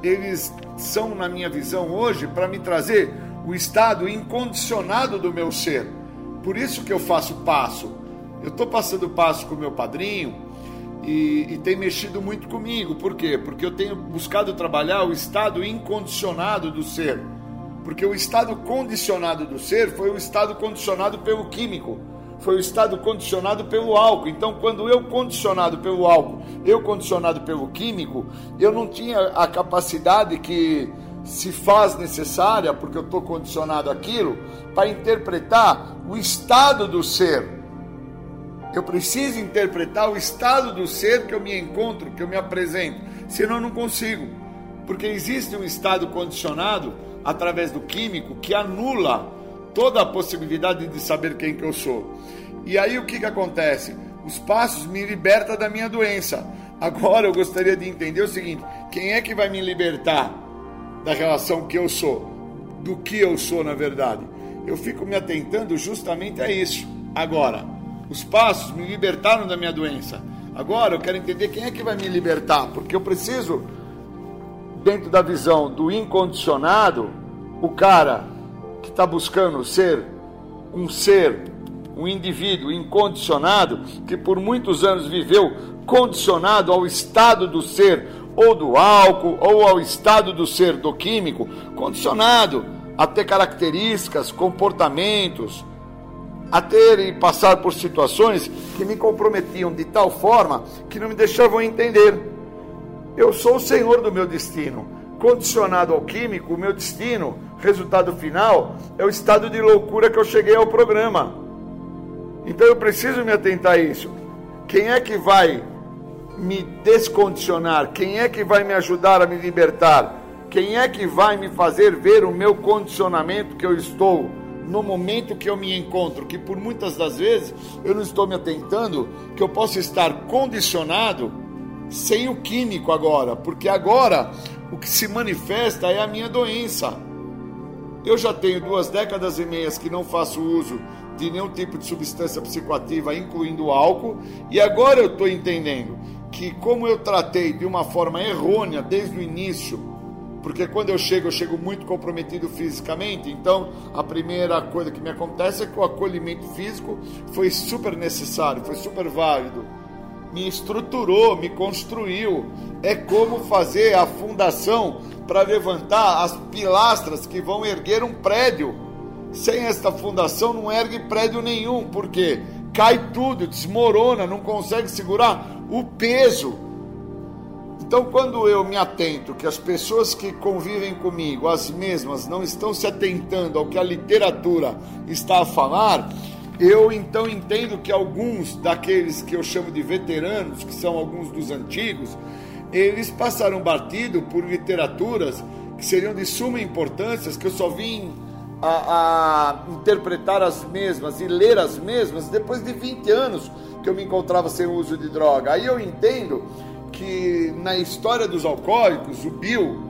eles são, na minha visão hoje, para me trazer o estado incondicionado do meu ser. Por isso que eu faço passo. Eu estou passando passo com meu padrinho, e, e, tem mexido muito comigo. Por quê? Porque eu tenho buscado trabalhar o estado incondicionado do ser. Porque o estado condicionado do ser foi o estado condicionado pelo químico, foi o estado condicionado pelo álcool. Então, quando eu condicionado pelo álcool, eu condicionado pelo químico, eu não tinha a capacidade que se faz necessária, porque eu estou condicionado aquilo, para interpretar o estado do ser eu preciso interpretar o estado do ser que eu me encontro, que eu me apresento. Senão eu não consigo. Porque existe um estado condicionado através do químico que anula toda a possibilidade de saber quem que eu sou. E aí o que, que acontece? Os passos me libertam da minha doença. Agora eu gostaria de entender o seguinte: quem é que vai me libertar da relação que eu sou? Do que eu sou, na verdade? Eu fico me atentando justamente a isso. Agora, os passos me libertaram da minha doença. Agora eu quero entender quem é que vai me libertar, porque eu preciso, dentro da visão do incondicionado, o cara que está buscando ser um ser, um indivíduo incondicionado, que por muitos anos viveu condicionado ao estado do ser, ou do álcool, ou ao estado do ser do químico, condicionado a ter características, comportamentos, a ter e passar por situações que me comprometiam de tal forma que não me deixavam entender. Eu sou o senhor do meu destino. Condicionado ao químico, o meu destino, resultado final, é o estado de loucura que eu cheguei ao programa. Então eu preciso me atentar a isso. Quem é que vai me descondicionar? Quem é que vai me ajudar a me libertar? Quem é que vai me fazer ver o meu condicionamento que eu estou? no momento que eu me encontro, que por muitas das vezes eu não estou me atentando, que eu posso estar condicionado sem o químico agora, porque agora o que se manifesta é a minha doença. Eu já tenho duas décadas e meias que não faço uso de nenhum tipo de substância psicoativa, incluindo álcool, e agora eu estou entendendo que, como eu tratei de uma forma errônea desde o início porque quando eu chego, eu chego muito comprometido fisicamente, então a primeira coisa que me acontece é que o acolhimento físico foi super necessário, foi super válido. Me estruturou, me construiu. É como fazer a fundação para levantar as pilastras que vão erguer um prédio. Sem esta fundação não ergue prédio nenhum, porque cai tudo, desmorona, não consegue segurar o peso. Então, quando eu me atento que as pessoas que convivem comigo, as mesmas, não estão se atentando ao que a literatura está a falar, eu então entendo que alguns daqueles que eu chamo de veteranos, que são alguns dos antigos, eles passaram batido por literaturas que seriam de suma importância, que eu só vim a, a interpretar as mesmas e ler as mesmas depois de 20 anos que eu me encontrava sem uso de droga. Aí eu entendo que na história dos alcoólicos, o Bill,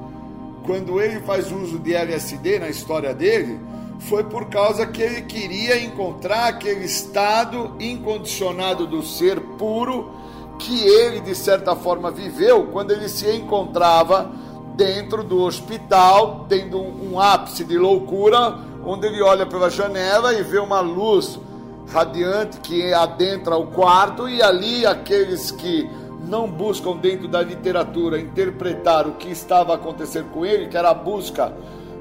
quando ele faz uso de LSD na história dele, foi por causa que ele queria encontrar aquele estado incondicionado do ser puro que ele, de certa forma, viveu quando ele se encontrava dentro do hospital, tendo um ápice de loucura, onde ele olha pela janela e vê uma luz radiante que adentra o quarto, e ali aqueles que não buscam dentro da literatura interpretar o que estava acontecendo com ele, que era a busca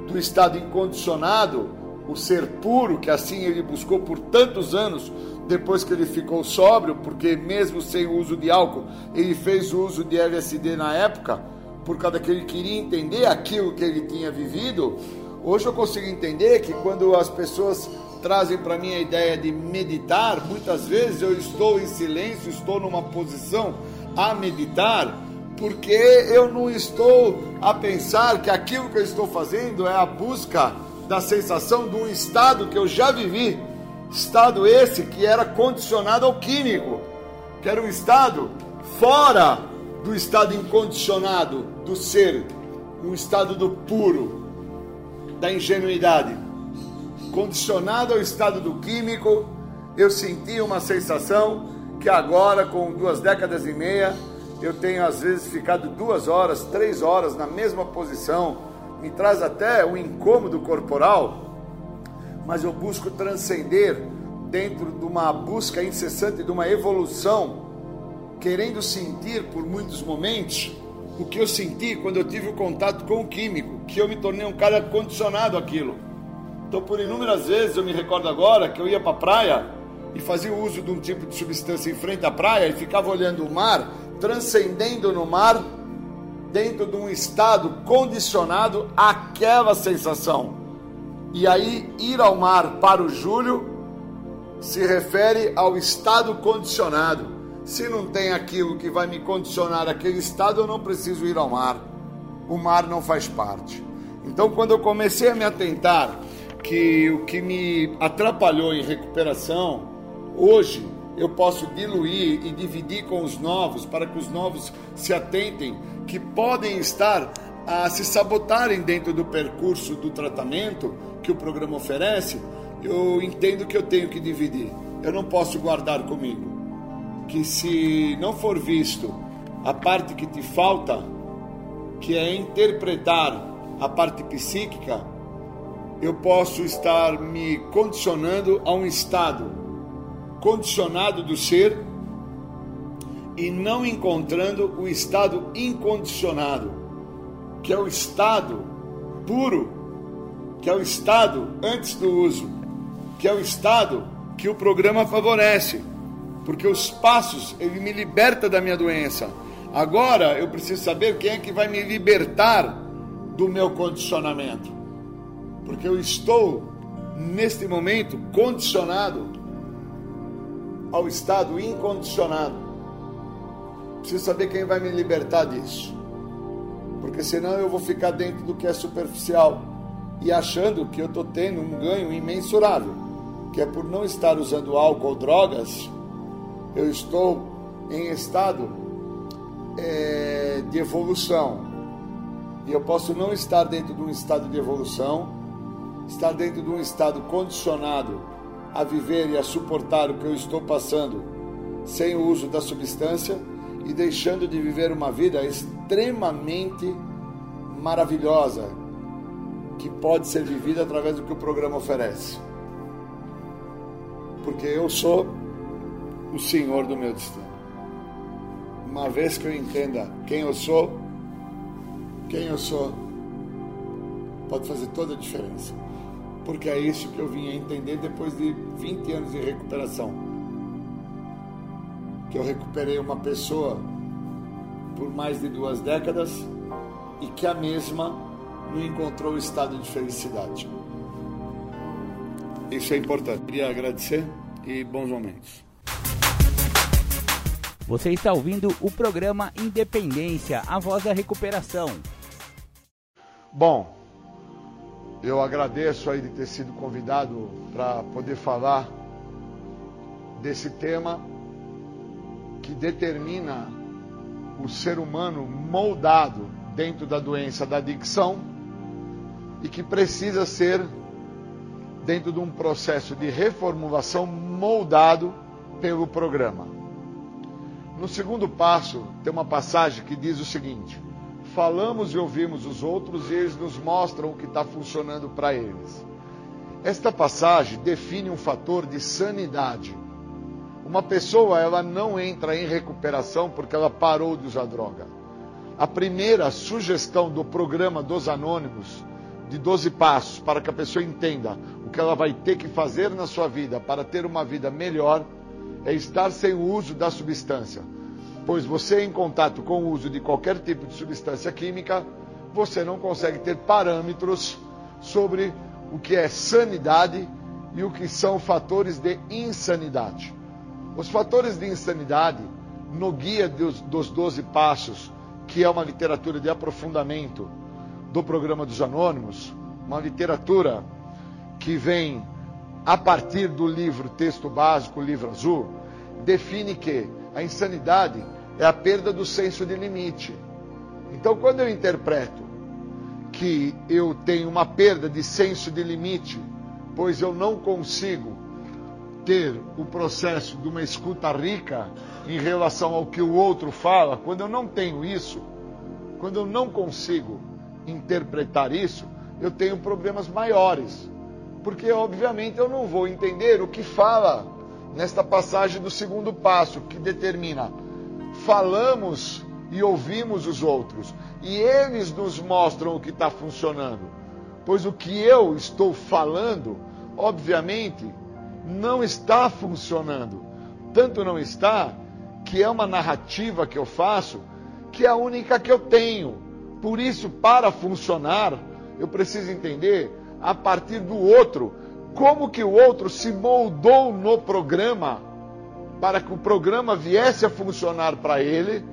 do estado incondicionado, o ser puro, que assim ele buscou por tantos anos depois que ele ficou sóbrio, porque mesmo sem o uso de álcool, ele fez o uso de LSD na época, por causa que ele queria entender aquilo que ele tinha vivido. Hoje eu consigo entender que quando as pessoas trazem para mim a ideia de meditar, muitas vezes eu estou em silêncio, estou numa posição a meditar, porque eu não estou a pensar que aquilo que eu estou fazendo é a busca da sensação de um estado que eu já vivi, estado esse que era condicionado ao químico, que era um estado fora do estado incondicionado do ser, um estado do puro, da ingenuidade. Condicionado ao estado do químico, eu senti uma sensação que agora, com duas décadas e meia, eu tenho às vezes ficado duas horas, três horas na mesma posição, me traz até um incômodo corporal, mas eu busco transcender dentro de uma busca incessante de uma evolução, querendo sentir por muitos momentos o que eu senti quando eu tive o contato com o químico, que eu me tornei um cara condicionado àquilo. Então, por inúmeras vezes, eu me recordo agora que eu ia para a praia e fazia uso de um tipo de substância em frente à praia e ficava olhando o mar, transcendendo no mar, dentro de um estado condicionado àquela sensação. E aí, ir ao mar para o Júlio se refere ao estado condicionado. Se não tem aquilo que vai me condicionar aquele estado, eu não preciso ir ao mar. O mar não faz parte. Então, quando eu comecei a me atentar que o que me atrapalhou em recuperação Hoje eu posso diluir e dividir com os novos para que os novos se atentem que podem estar a se sabotarem dentro do percurso do tratamento que o programa oferece. Eu entendo que eu tenho que dividir. Eu não posso guardar comigo. Que se não for visto a parte que te falta, que é interpretar a parte psíquica, eu posso estar me condicionando a um estado condicionado do ser e não encontrando o estado incondicionado, que é o estado puro, que é o estado antes do uso, que é o estado que o programa favorece, porque os passos ele me liberta da minha doença. Agora eu preciso saber quem é que vai me libertar do meu condicionamento, porque eu estou neste momento condicionado ao estado incondicionado. Preciso saber quem vai me libertar disso. Porque senão eu vou ficar dentro do que é superficial e achando que eu estou tendo um ganho imensurável, que é por não estar usando álcool ou drogas, eu estou em estado é, de evolução. E eu posso não estar dentro de um estado de evolução, estar dentro de um estado condicionado a viver e a suportar o que eu estou passando sem o uso da substância e deixando de viver uma vida extremamente maravilhosa que pode ser vivida através do que o programa oferece. Porque eu sou o senhor do meu destino. Uma vez que eu entenda quem eu sou, quem eu sou, pode fazer toda a diferença porque é isso que eu vim a entender depois de 20 anos de recuperação. Que eu recuperei uma pessoa por mais de duas décadas e que a mesma não encontrou o estado de felicidade. Isso é importante. Queria agradecer e bons momentos. Você está ouvindo o programa Independência, a voz da recuperação. Bom, eu agradeço aí de ter sido convidado para poder falar desse tema que determina o ser humano moldado dentro da doença da adicção e que precisa ser dentro de um processo de reformulação moldado pelo programa. No segundo passo, tem uma passagem que diz o seguinte: falamos e ouvimos os outros e eles nos mostram o que está funcionando para eles. Esta passagem define um fator de sanidade. Uma pessoa ela não entra em recuperação porque ela parou de usar droga. A primeira sugestão do programa dos anônimos de 12 passos para que a pessoa entenda o que ela vai ter que fazer na sua vida para ter uma vida melhor é estar sem o uso da substância. Pois você, em contato com o uso de qualquer tipo de substância química, você não consegue ter parâmetros sobre o que é sanidade e o que são fatores de insanidade. Os fatores de insanidade, no guia dos, 12 passos, que é uma literatura de aprofundamento do programa dos Anônimos, uma literatura que vem a partir do livro Texto Básico, Livro Azul, define que a insanidade é a perda do senso de limite. Então, quando eu interpreto que eu tenho uma perda de senso de limite, pois eu não consigo ter o processo de uma escuta rica em relação ao que o outro fala, quando eu não tenho isso, quando eu não consigo interpretar isso, eu tenho problemas maiores. Porque, obviamente, eu não vou entender o que fala nesta passagem do segundo passo, que determina: falamos e ouvimos os outros, e eles nos mostram o que está funcionando. Pois o que eu estou falando, obviamente, não está funcionando. Tanto não está que é uma narrativa que eu faço que é a única que eu tenho. Por isso, para funcionar, eu preciso entender a partir do outro como que o outro se moldou no programa para que o programa viesse a funcionar para ele,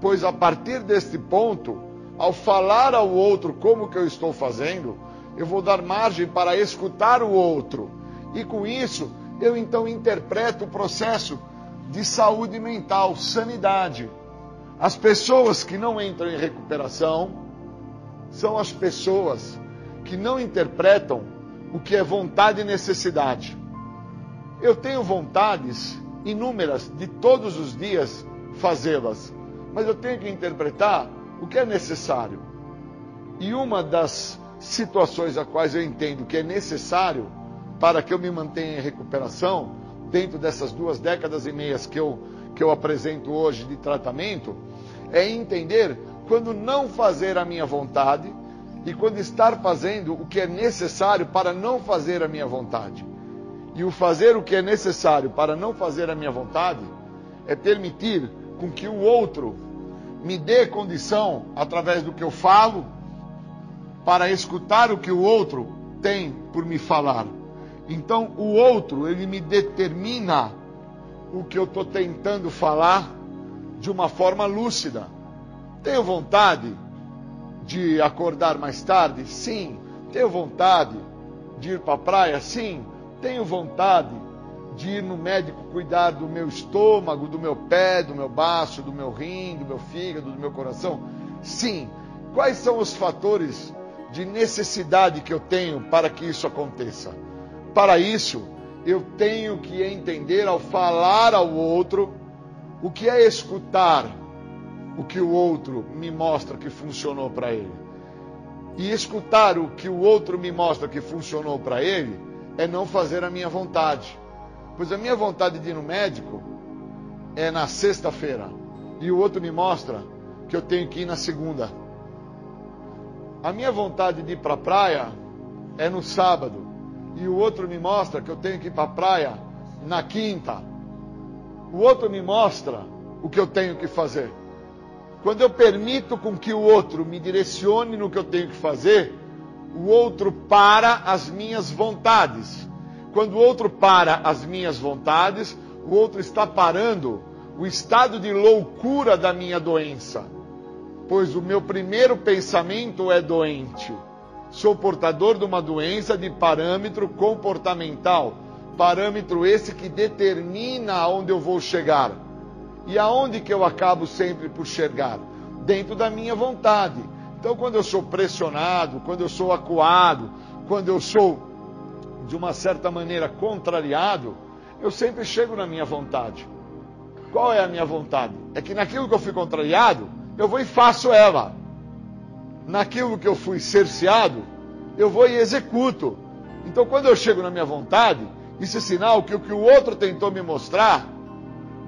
pois a partir deste ponto, ao falar ao outro como que eu estou fazendo, eu vou dar margem para escutar o outro. E com isso, eu então interpreto o processo de saúde mental, sanidade. As pessoas que não entram em recuperação são as pessoas que não interpretam o que é vontade e necessidade. Eu tenho vontades inúmeras de todos os dias fazê-las, mas eu tenho que interpretar o que é necessário. E uma das situações a quais eu entendo que é necessário para que eu me mantenha em recuperação, dentro dessas duas décadas e meias que eu, que eu apresento hoje de tratamento, é entender quando não fazer a minha vontade e quando estar fazendo o que é necessário para não fazer a minha vontade. E o fazer o que é necessário para não fazer a minha vontade é permitir com que o outro me dê condição, através do que eu falo, para escutar o que o outro tem por me falar. Então, o outro, ele me determina o que eu estou tentando falar de uma forma lúcida. Tenho vontade de acordar mais tarde? Sim. Tenho vontade de ir para a praia? Sim. Tenho vontade de ir no médico cuidar do meu estômago, do meu pé, do meu baço, do meu rim, do meu fígado, do meu coração? Sim. Quais são os fatores de necessidade que eu tenho para que isso aconteça? Para isso, eu tenho que entender ao falar ao outro o que é escutar o que o outro me mostra que funcionou para ele. E escutar o que o outro me mostra que funcionou para ele é não fazer a minha vontade. Pois a minha vontade de ir no médico é na sexta-feira. E o outro me mostra que eu tenho que ir na segunda. A minha vontade de ir para a praia é no sábado. E o outro me mostra que eu tenho que ir para a praia na quinta. O outro me mostra o que eu tenho que fazer. Quando eu permito com que o outro me direcione no que eu tenho que fazer, o outro para as minhas vontades. Quando o outro para as minhas vontades, o outro está parando o estado de loucura da minha doença. Pois o meu primeiro pensamento é doente. Sou portador de uma doença de parâmetro comportamental. Parâmetro esse que determina aonde eu vou chegar. E aonde que eu acabo sempre por chegar? Dentro da minha vontade. Então, quando eu sou pressionado, quando eu sou acuado, quando eu sou, de uma certa maneira, contrariado, eu sempre chego na minha vontade. Qual é a minha vontade? É que naquilo que eu fui contrariado, eu vou e faço ela. Naquilo que eu fui cerceado, eu vou e executo. Então, quando eu chego na minha vontade, isso é sinal que o que o outro tentou me mostrar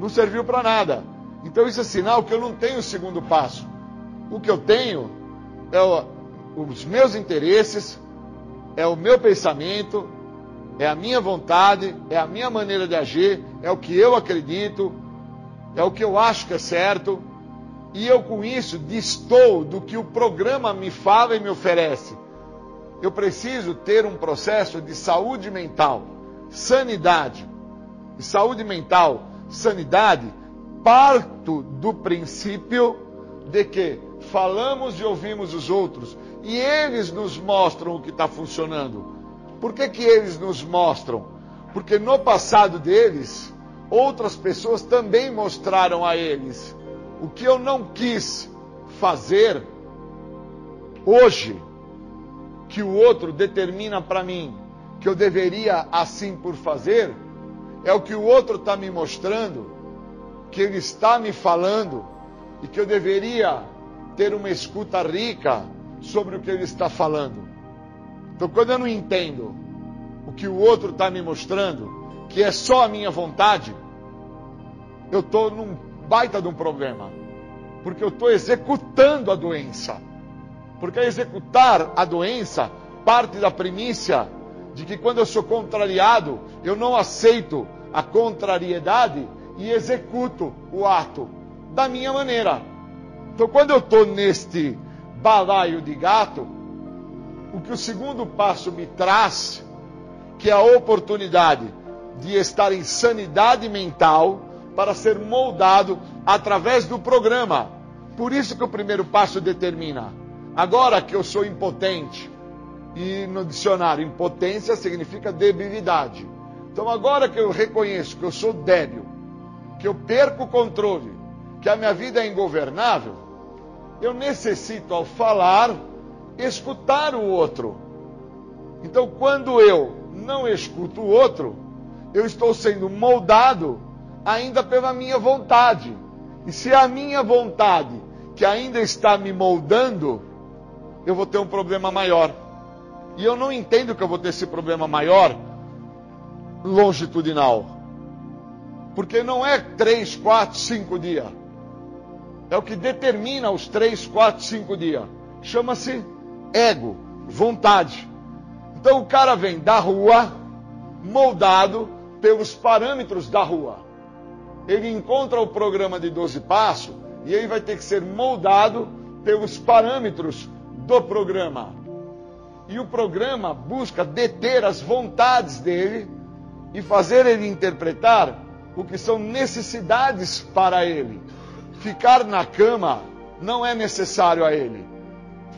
não serviu para nada. Então, isso é sinal que eu não tenho o segundo passo. O que eu tenho é o, os meus interesses, é o meu pensamento, é a minha vontade, é a minha maneira de agir, é o que eu acredito, é o que eu acho que é certo. E eu, com isso, distou do que o programa me fala e me oferece. Eu preciso ter um processo de saúde mental, sanidade. E saúde mental, sanidade, parto do princípio de que falamos e ouvimos os outros e eles nos mostram o que está funcionando. Por que, que eles nos mostram? Porque no passado deles, outras pessoas também mostraram a eles. O que eu não quis fazer hoje, que o outro determina para mim que eu deveria assim por fazer, é o que o outro está me mostrando, que ele está me falando e que eu deveria ter uma escuta rica sobre o que ele está falando. Então, quando eu não entendo o que o outro está me mostrando, que é só a minha vontade, eu estou num baita de um problema. Porque eu estou executando a doença. Porque executar a doença parte da primícia de que quando eu sou contrariado, eu não aceito a contrariedade e executo o ato da minha maneira. Então, quando eu estou neste balaio de gato, o que o segundo passo me traz, que é a oportunidade de estar em sanidade mental para ser moldado através do programa. Por isso que o primeiro passo determina. Agora que eu sou impotente, e no dicionário impotência significa debilidade. Então agora que eu reconheço que eu sou débil, que eu perco o controle, que a minha vida é ingovernável, eu necessito, ao falar, escutar o outro. Então, quando eu não escuto o outro, eu estou sendo moldado ainda pela minha vontade. E se é a minha vontade que ainda está me moldando, eu vou ter um problema maior. E eu não entendo que eu vou ter esse problema maior longitudinal. Porque não é três, quatro, cinco dias é o que determina os três, quatro, cinco dias. Chama-se ego, vontade. Então o cara vem da rua, moldado pelos parâmetros da rua. Ele encontra o programa de 12 passos e ele vai ter que ser moldado pelos parâmetros do programa. E o programa busca deter as vontades dele e fazer ele interpretar o que são necessidades para ele. Ficar na cama não é necessário a ele.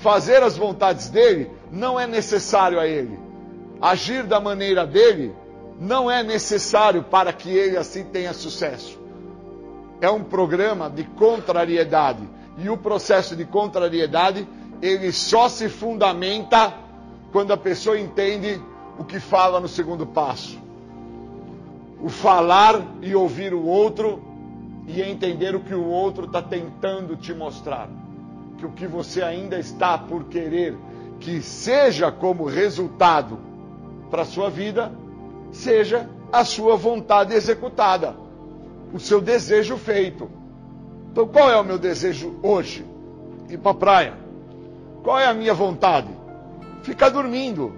Fazer as vontades dele não é necessário a ele. Agir da maneira dele não é necessário para que ele assim tenha sucesso. É um programa de contrariedade. E o processo de contrariedade, ele só se fundamenta quando a pessoa entende o que fala no segundo passo. O falar e ouvir o outro e entender o que o outro está tentando te mostrar. Que o que você ainda está por querer que seja como resultado para a sua vida, seja a sua vontade executada, o seu desejo feito. Então, qual é o meu desejo hoje? Ir para a praia. Qual é a minha vontade? Ficar dormindo.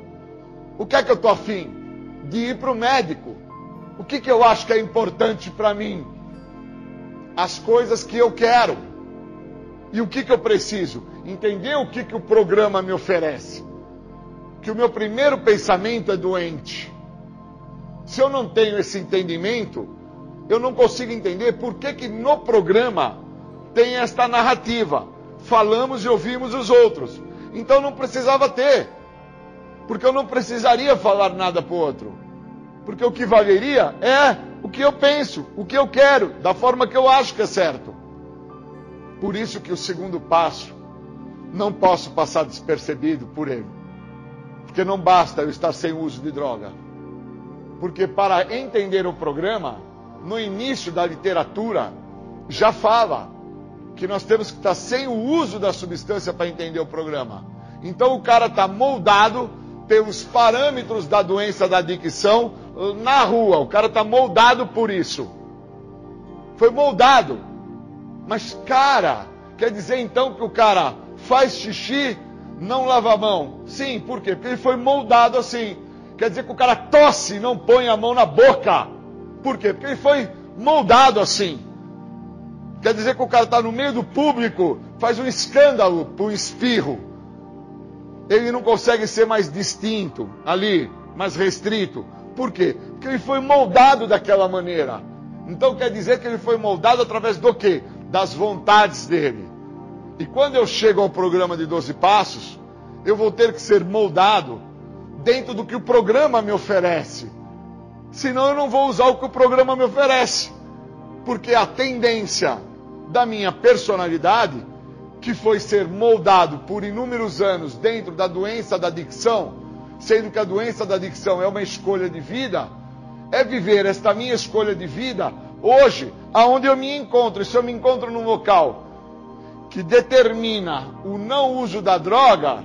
O que é que eu estou afim? De ir para o médico. O que, que eu acho que é importante para mim? As coisas que eu quero. E o que, que eu preciso? Entender o que, que o programa me oferece. Que o meu primeiro pensamento é doente. Se eu não tenho esse entendimento, eu não consigo entender por que, que no programa tem esta narrativa. Falamos e ouvimos os outros. Então não precisava ter. Porque eu não precisaria falar nada para o outro. Porque o que valeria é o que eu penso, o que eu quero, da forma que eu acho que é certo. Por isso que o segundo passo não posso passar despercebido por ele. Porque não basta eu estar sem uso de droga. Porque para entender o programa, no início da literatura, já fala que nós temos que estar sem o uso da substância para entender o programa. Então o cara está moldado pelos parâmetros da doença da adicção na rua. O cara está moldado por isso. Foi moldado. Mas, cara, quer dizer então que o cara faz xixi, não lava a mão? Sim, por quê? Porque ele foi moldado assim. Quer dizer que o cara tosse, não põe a mão na boca. Por quê? Porque ele foi moldado assim. Quer dizer que o cara está no meio do público, faz um escândalo por um espirro. Ele não consegue ser mais distinto ali, mais restrito. Por quê? Porque ele foi moldado daquela maneira. Então quer dizer que ele foi moldado através do quê? Das vontades dele. E quando eu chego ao programa de 12 passos, eu vou ter que ser moldado dentro do que o programa me oferece. Senão eu não vou usar o que o programa me oferece. Porque a tendência da minha personalidade, que foi ser moldado por inúmeros anos dentro da doença da adicção, sendo que a doença da adicção é uma escolha de vida, é viver esta minha escolha de vida hoje, aonde eu me encontro. Se eu me encontro num local que determina o não uso da droga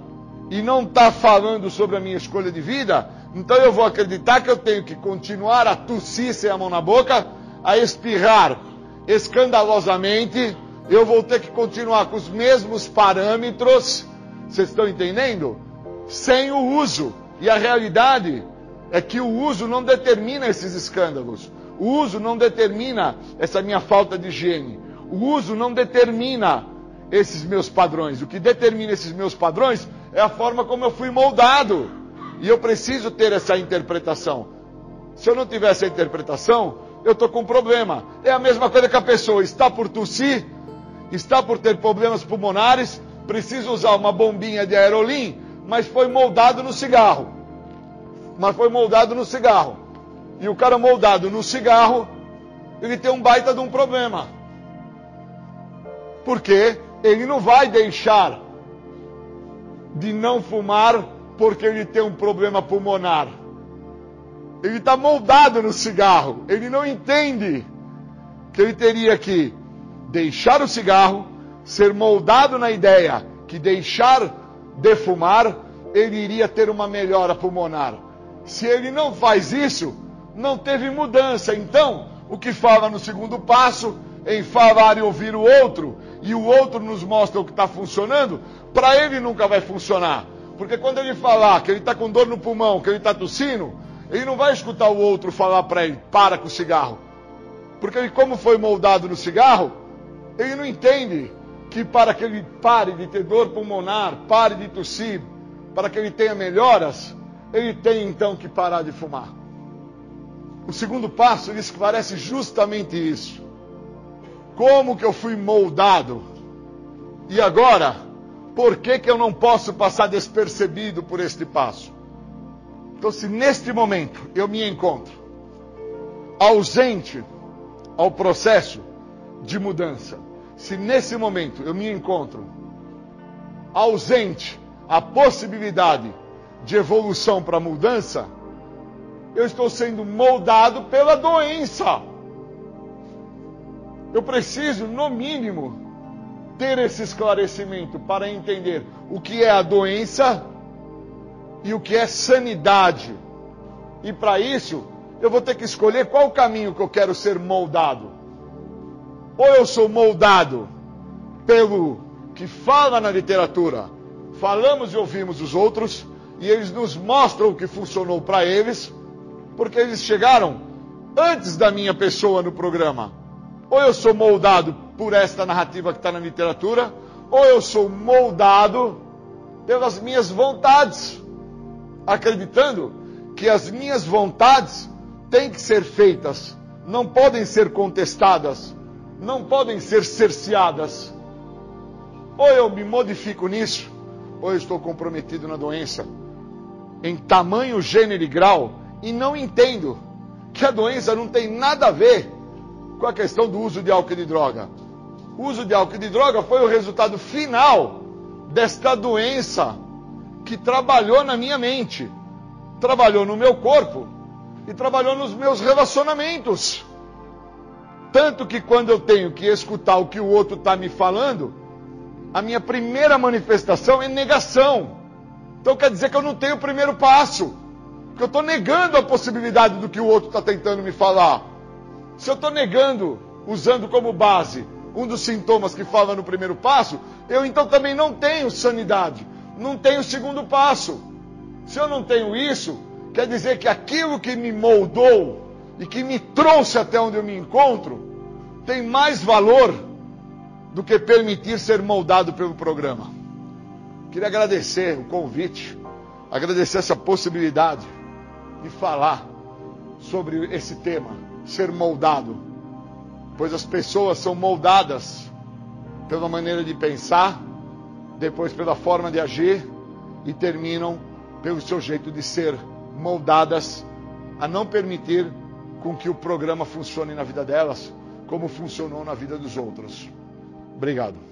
e não está falando sobre a minha escolha de vida, então eu vou acreditar que eu tenho que continuar a tossir sem a mão na boca, a espirrar escandalosamente, eu vou ter que continuar com os mesmos parâmetros, vocês estão entendendo? Sem o uso. E a realidade é que o uso não determina esses escândalos. O uso não determina essa minha falta de higiene. O uso não determina esses meus padrões. O que determina esses meus padrões é a forma como eu fui moldado. E eu preciso ter essa interpretação. Se eu não tiver essa interpretação, eu estou com um problema. É a mesma coisa que a pessoa está por tossir, está por ter problemas pulmonares, precisa usar uma bombinha de aerolim mas foi moldado no cigarro. Mas foi moldado no cigarro. E o cara moldado no cigarro, ele tem um baita de um problema. Porque ele não vai deixar de não fumar porque ele tem um problema pulmonar. Ele está moldado no cigarro. Ele não entende que ele teria que deixar o cigarro, ser moldado na ideia que deixar de fumar, ele iria ter uma melhora pulmonar. Se ele não faz isso, não teve mudança. Então, o que fala no segundo passo, em falar e ouvir o outro, e o outro nos mostra o que está funcionando, para ele nunca vai funcionar. Porque quando ele falar que ele está com dor no pulmão, que ele está tossindo, ele não vai escutar o outro falar para ele, para com o cigarro. Porque ele, como foi moldado no cigarro, ele não entende que para que ele pare de ter dor pulmonar, pare de tossir, para que ele tenha melhoras, ele tem então que parar de fumar. O segundo passo, ele esclarece justamente isso. Como que eu fui moldado? E agora, por que, que eu não posso passar despercebido por este passo? Então, se neste momento eu me encontro ausente ao processo de mudança, se nesse momento eu me encontro ausente à possibilidade de evolução para mudança, eu estou sendo moldado pela doença. Eu preciso, no mínimo, ter esse esclarecimento para entender o que é a doença e o que é sanidade. E para isso, eu vou ter que escolher qual caminho que eu quero ser moldado. Ou eu sou moldado pelo que fala na literatura, falamos e ouvimos os outros, e eles nos mostram o que funcionou para eles, porque eles chegaram antes da minha pessoa no programa. Ou eu sou moldado por esta narrativa que está na literatura, ou eu sou moldado pelas minhas vontades, acreditando que as minhas vontades têm que ser feitas, não podem ser contestadas não podem ser cerceadas. Ou eu me modifico nisso, ou eu estou comprometido na doença, em tamanho, gênero e grau, e não entendo que a doença não tem nada a ver com a questão do uso de álcool e de droga. O uso de álcool e de droga foi o resultado final desta doença que trabalhou na minha mente, trabalhou no meu corpo e trabalhou nos meus relacionamentos. Tanto que quando eu tenho que escutar o que o outro está me falando, a minha primeira manifestação é negação. Então quer dizer que eu não tenho o primeiro passo. Que eu estou negando a possibilidade do que o outro está tentando me falar. Se eu estou negando, usando como base um dos sintomas que fala no primeiro passo, eu então também não tenho sanidade, não tenho o segundo passo. Se eu não tenho isso, quer dizer que aquilo que me moldou e que me trouxe até onde eu me encontro tem mais valor do que permitir ser moldado pelo programa. Queria agradecer o convite, agradecer essa possibilidade de falar sobre esse tema, ser moldado. Pois as pessoas são moldadas pela maneira de pensar, depois pela forma de agir e terminam pelo seu jeito de ser moldadas a não permitir com que o programa funcione na vida delas, como funcionou na vida dos outros. Obrigado.